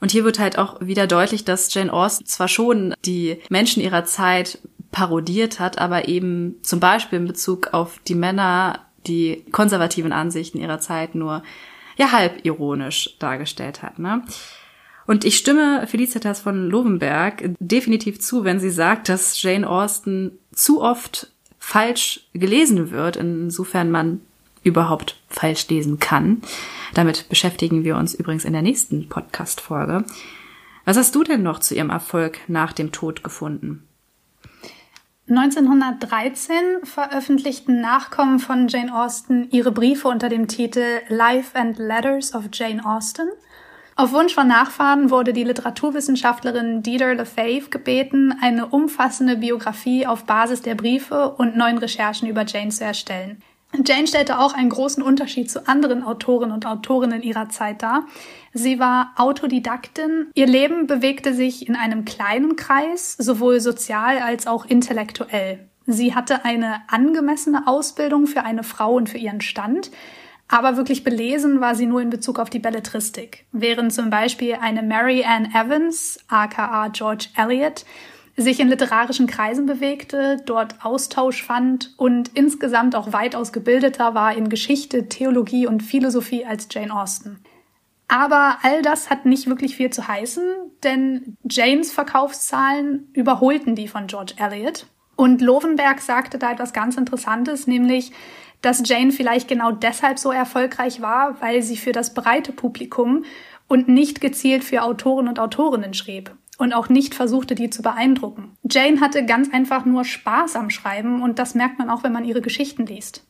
Speaker 2: Und hier wird halt auch wieder deutlich, dass Jane Austen zwar schon die Menschen ihrer Zeit parodiert hat, aber eben zum Beispiel in Bezug auf die Männer, die konservativen Ansichten ihrer Zeit nur ja halb ironisch dargestellt hat. Ne? Und ich stimme Felicitas von Lovenberg definitiv zu, wenn sie sagt, dass Jane Austen zu oft falsch gelesen wird, insofern man überhaupt falsch lesen kann. Damit beschäftigen wir uns übrigens in der nächsten Podcast-Folge. Was hast du denn noch zu ihrem Erfolg nach dem Tod gefunden?
Speaker 3: 1913 veröffentlichten Nachkommen von Jane Austen ihre Briefe unter dem Titel Life and Letters of Jane Austen. Auf Wunsch von Nachfahren wurde die Literaturwissenschaftlerin Dieter Lefebvre gebeten, eine umfassende Biografie auf Basis der Briefe und neuen Recherchen über Jane zu erstellen. Jane stellte auch einen großen Unterschied zu anderen Autoren und Autorinnen ihrer Zeit dar. Sie war Autodidaktin. Ihr Leben bewegte sich in einem kleinen Kreis, sowohl sozial als auch intellektuell. Sie hatte eine angemessene Ausbildung für eine Frau und für ihren Stand, aber wirklich belesen war sie nur in Bezug auf die Belletristik. Während zum Beispiel eine Mary Ann Evans, aka George Eliot, sich in literarischen Kreisen bewegte, dort Austausch fand und insgesamt auch weitaus gebildeter war in Geschichte, Theologie und Philosophie als Jane Austen. Aber all das hat nicht wirklich viel zu heißen, denn Janes Verkaufszahlen überholten die von George Eliot. Und Lovenberg sagte da etwas ganz Interessantes, nämlich, dass Jane vielleicht genau deshalb so erfolgreich war, weil sie für das breite Publikum und nicht gezielt für Autoren und Autorinnen schrieb und auch nicht versuchte, die zu beeindrucken. Jane hatte ganz einfach nur Spaß am Schreiben und das merkt man auch, wenn man ihre Geschichten liest.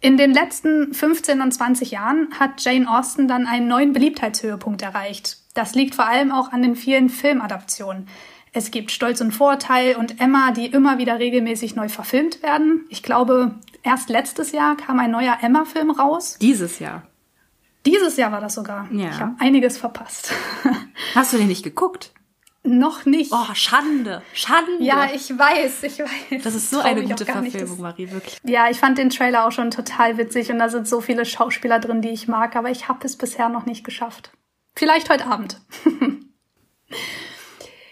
Speaker 3: In den letzten 15 und 20 Jahren hat Jane Austen dann einen neuen Beliebtheitshöhepunkt erreicht. Das liegt vor allem auch an den vielen Filmadaptionen. Es gibt Stolz und Vorteil und Emma, die immer wieder regelmäßig neu verfilmt werden. Ich glaube, erst letztes Jahr kam ein neuer Emma-Film raus.
Speaker 2: Dieses Jahr.
Speaker 3: Dieses Jahr war das sogar. Ja. Ich habe einiges verpasst. *laughs*
Speaker 2: Hast du den nicht geguckt?
Speaker 3: Noch nicht.
Speaker 2: Oh, Schande. Schande.
Speaker 3: Ja, ich weiß, ich weiß.
Speaker 2: Das ist so eine gute Verfilmung, Marie, wirklich.
Speaker 3: Ja, ich fand den Trailer auch schon total witzig und da sind so viele Schauspieler drin, die ich mag, aber ich habe es bisher noch nicht geschafft. Vielleicht heute Abend. *laughs*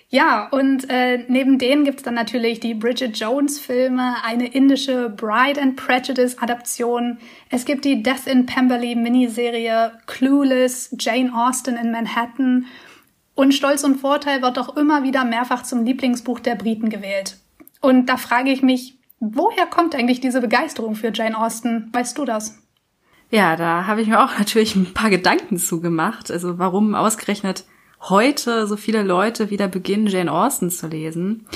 Speaker 3: ja, und äh, neben denen gibt's dann natürlich die Bridget Jones-Filme, eine indische Bride and Prejudice-Adaption. Es gibt die Death in Pemberley Miniserie, Clueless, Jane Austen in Manhattan und Stolz und Vorteil wird auch immer wieder mehrfach zum Lieblingsbuch der Briten gewählt. Und da frage ich mich, woher kommt eigentlich diese Begeisterung für Jane Austen? Weißt du das?
Speaker 2: Ja, da habe ich mir auch *laughs* natürlich ein paar Gedanken zugemacht. Also warum ausgerechnet heute so viele Leute wieder beginnen, Jane Austen zu lesen.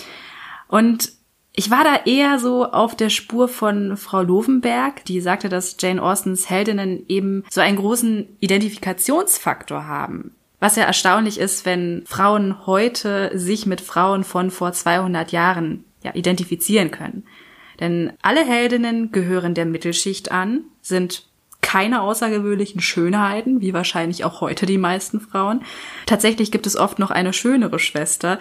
Speaker 2: Und ich war da eher so auf der Spur von Frau Lovenberg, die sagte, dass Jane Austens Heldinnen eben so einen großen Identifikationsfaktor haben. Was ja erstaunlich ist, wenn Frauen heute sich mit Frauen von vor 200 Jahren ja, identifizieren können. Denn alle Heldinnen gehören der Mittelschicht an, sind keine außergewöhnlichen Schönheiten, wie wahrscheinlich auch heute die meisten Frauen. Tatsächlich gibt es oft noch eine schönere Schwester.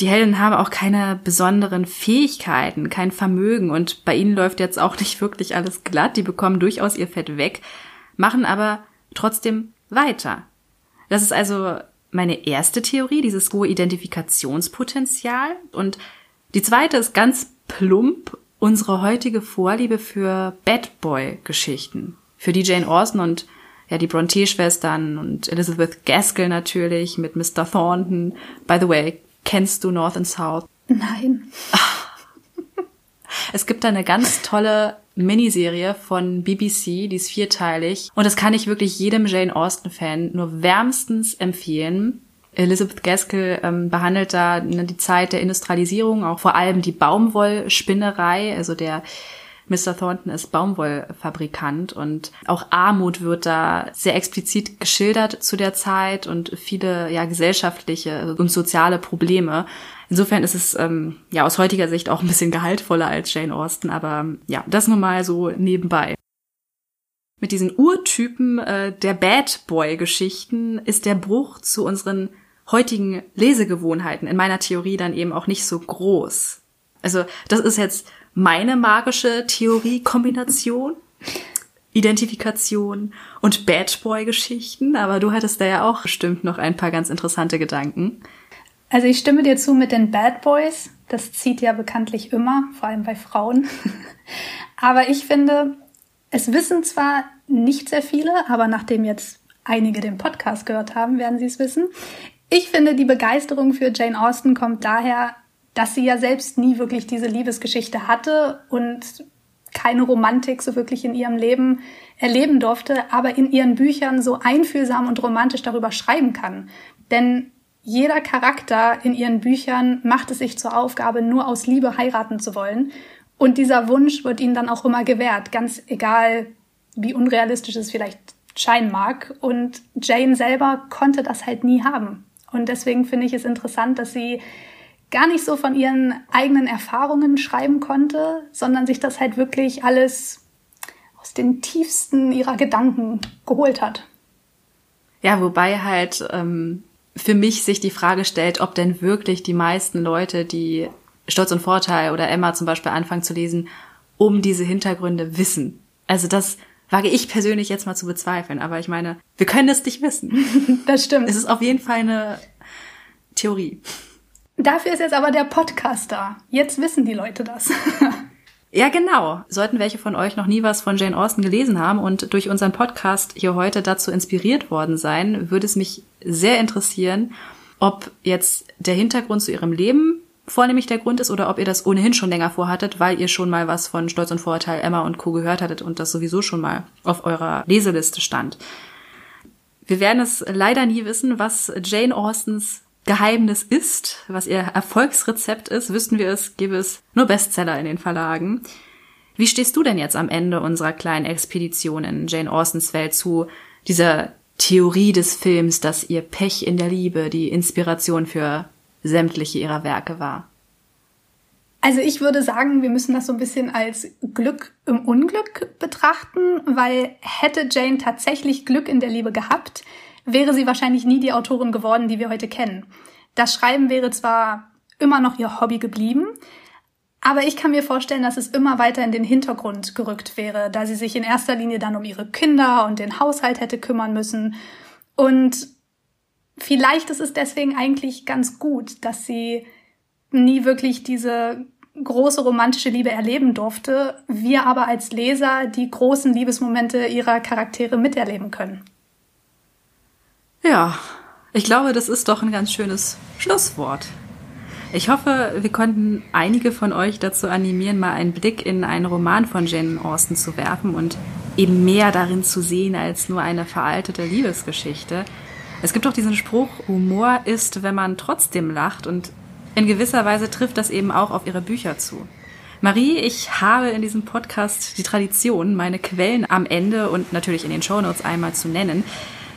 Speaker 2: Die Helden haben auch keine besonderen Fähigkeiten, kein Vermögen und bei ihnen läuft jetzt auch nicht wirklich alles glatt. Die bekommen durchaus ihr Fett weg, machen aber trotzdem weiter. Das ist also meine erste Theorie, dieses hohe Identifikationspotenzial. Und die zweite ist ganz plump unsere heutige Vorliebe für Bad Boy-Geschichten. Für die Jane Austen und ja, die Bronte-Schwestern und Elizabeth Gaskell natürlich mit Mr. Thornton. By the way, kennst du North and South?
Speaker 3: Nein. *laughs*
Speaker 2: Es gibt da eine ganz tolle Miniserie von BBC, die ist vierteilig. Und das kann ich wirklich jedem Jane Austen-Fan nur wärmstens empfehlen. Elizabeth Gaskell ähm, behandelt da ne, die Zeit der Industrialisierung, auch vor allem die Baumwollspinnerei, also der Mr. Thornton ist Baumwollfabrikant und auch Armut wird da sehr explizit geschildert zu der Zeit und viele ja gesellschaftliche und soziale Probleme. Insofern ist es ähm, ja aus heutiger Sicht auch ein bisschen gehaltvoller als Jane Austen, aber ja, das nur mal so nebenbei. Mit diesen Urtypen äh, der Bad Boy-Geschichten ist der Bruch zu unseren heutigen Lesegewohnheiten in meiner Theorie dann eben auch nicht so groß. Also das ist jetzt meine magische Theorie-Kombination. Identifikation und Bad Boy-Geschichten, aber du hattest da ja auch bestimmt noch ein paar ganz interessante Gedanken.
Speaker 3: Also ich stimme dir zu mit den Bad Boys. Das zieht ja bekanntlich immer, vor allem bei Frauen. *laughs* aber ich finde, es wissen zwar nicht sehr viele, aber nachdem jetzt einige den Podcast gehört haben, werden sie es wissen. Ich finde, die Begeisterung für Jane Austen kommt daher, dass sie ja selbst nie wirklich diese Liebesgeschichte hatte und keine Romantik so wirklich in ihrem Leben erleben durfte, aber in ihren Büchern so einfühlsam und romantisch darüber schreiben kann. Denn jeder Charakter in ihren Büchern macht es sich zur Aufgabe, nur aus Liebe heiraten zu wollen. Und dieser Wunsch wird ihnen dann auch immer gewährt, ganz egal, wie unrealistisch es vielleicht scheinen mag. Und Jane selber konnte das halt nie haben. Und deswegen finde ich es interessant, dass sie gar nicht so von ihren eigenen Erfahrungen schreiben konnte, sondern sich das halt wirklich alles aus den tiefsten ihrer Gedanken geholt hat.
Speaker 2: Ja, wobei halt ähm, für mich sich die Frage stellt, ob denn wirklich die meisten Leute, die Stolz und Vorteil oder Emma zum Beispiel anfangen zu lesen, um diese Hintergründe wissen. Also das wage ich persönlich jetzt mal zu bezweifeln, aber ich meine, wir können es nicht wissen. *laughs*
Speaker 3: Das stimmt.
Speaker 2: Es ist auf jeden Fall eine Theorie.
Speaker 3: Dafür ist jetzt aber der Podcast da. Jetzt wissen die Leute das. *laughs*
Speaker 2: Ja, genau. Sollten welche von euch noch nie was von Jane Austen gelesen haben und durch unseren Podcast hier heute dazu inspiriert worden sein, würde es mich sehr interessieren, ob jetzt der Hintergrund zu ihrem Leben vornehmlich der Grund ist oder ob ihr das ohnehin schon länger vorhattet, weil ihr schon mal was von Stolz und Vorurteil Emma und Co. gehört hattet und das sowieso schon mal auf eurer Leseliste stand. Wir werden es leider nie wissen, was Jane Austens Geheimnis ist, was ihr Erfolgsrezept ist, wüssten wir es, gäbe es nur Bestseller in den Verlagen. Wie stehst du denn jetzt am Ende unserer kleinen Expedition in Jane Austens Welt zu dieser Theorie des Films, dass ihr Pech in der Liebe die Inspiration für sämtliche ihrer Werke war?
Speaker 3: Also ich würde sagen, wir müssen das so ein bisschen als Glück im Unglück betrachten, weil hätte Jane tatsächlich Glück in der Liebe gehabt, wäre sie wahrscheinlich nie die Autorin geworden, die wir heute kennen. Das Schreiben wäre zwar immer noch ihr Hobby geblieben, aber ich kann mir vorstellen, dass es immer weiter in den Hintergrund gerückt wäre, da sie sich in erster Linie dann um ihre Kinder und den Haushalt hätte kümmern müssen. Und vielleicht ist es deswegen eigentlich ganz gut, dass sie nie wirklich diese große romantische Liebe erleben durfte, wir aber als Leser die großen Liebesmomente ihrer Charaktere miterleben können.
Speaker 2: Ja, ich glaube, das ist doch ein ganz schönes Schlusswort. Ich hoffe, wir konnten einige von euch dazu animieren, mal einen Blick in einen Roman von Jane Austen zu werfen und eben mehr darin zu sehen als nur eine veraltete Liebesgeschichte. Es gibt doch diesen Spruch, Humor ist, wenn man trotzdem lacht und in gewisser Weise trifft das eben auch auf ihre Bücher zu. Marie, ich habe in diesem Podcast die Tradition, meine Quellen am Ende und natürlich in den Shownotes einmal zu nennen.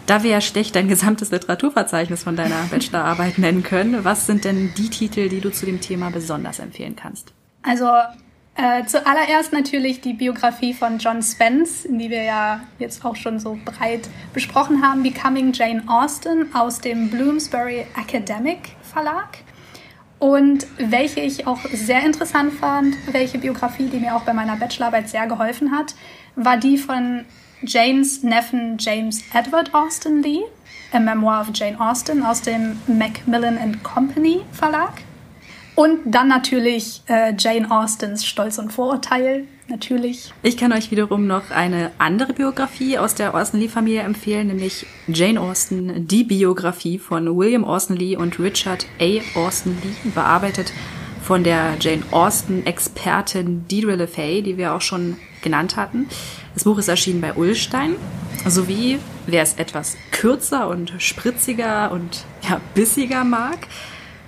Speaker 2: Da wir ja schlecht dein gesamtes Literaturverzeichnis von deiner *laughs* Bachelorarbeit nennen können, was sind denn die Titel, die du zu dem Thema besonders empfehlen kannst?
Speaker 3: Also äh, zuallererst natürlich die Biografie von John Spence, die wir ja jetzt auch schon so breit besprochen haben, Becoming Jane Austen aus dem Bloomsbury Academic Verlag. Und welche ich auch sehr interessant fand, welche Biografie, die mir auch bei meiner Bachelorarbeit sehr geholfen hat, war die von Janes Neffen James Edward Austen Lee, A Memoir of Jane Austen aus dem Macmillan and Company Verlag. Und dann natürlich äh, Jane Austens Stolz und Vorurteil, natürlich.
Speaker 2: Ich kann euch wiederum noch eine andere Biografie aus der Austen Lee-Familie empfehlen, nämlich Jane Austen, die Biografie von William Austen Lee und Richard A. Austen Lee, bearbeitet von der Jane Austen-Expertin Deirdre LeFay, die wir auch schon genannt hatten. Das Buch ist erschienen bei Ullstein, sowie, wer es etwas kürzer und spritziger und ja, bissiger mag,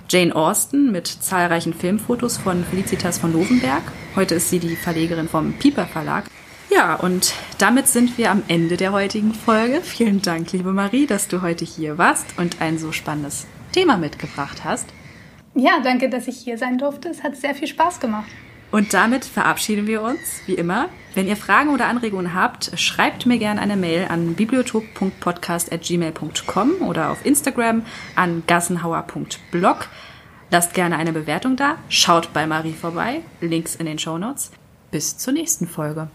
Speaker 2: Jane Austen mit zahlreichen Filmfotos von Felicitas von Lovenberg. Heute ist sie die Verlegerin vom Pieper Verlag. Ja, und damit sind wir am Ende der heutigen Folge. Vielen Dank, liebe Marie, dass du heute hier warst und ein so spannendes Thema mitgebracht hast.
Speaker 3: Ja, danke, dass ich hier sein durfte. Es hat sehr viel Spaß gemacht.
Speaker 2: Und damit verabschieden wir uns, wie immer. Wenn ihr Fragen oder Anregungen habt, schreibt mir gerne eine Mail an bibliothek.podcast.gmail.com oder auf Instagram an gassenhauer.blog. Lasst gerne eine Bewertung da. Schaut bei Marie vorbei. Links in den Show Notes. Bis zur nächsten Folge.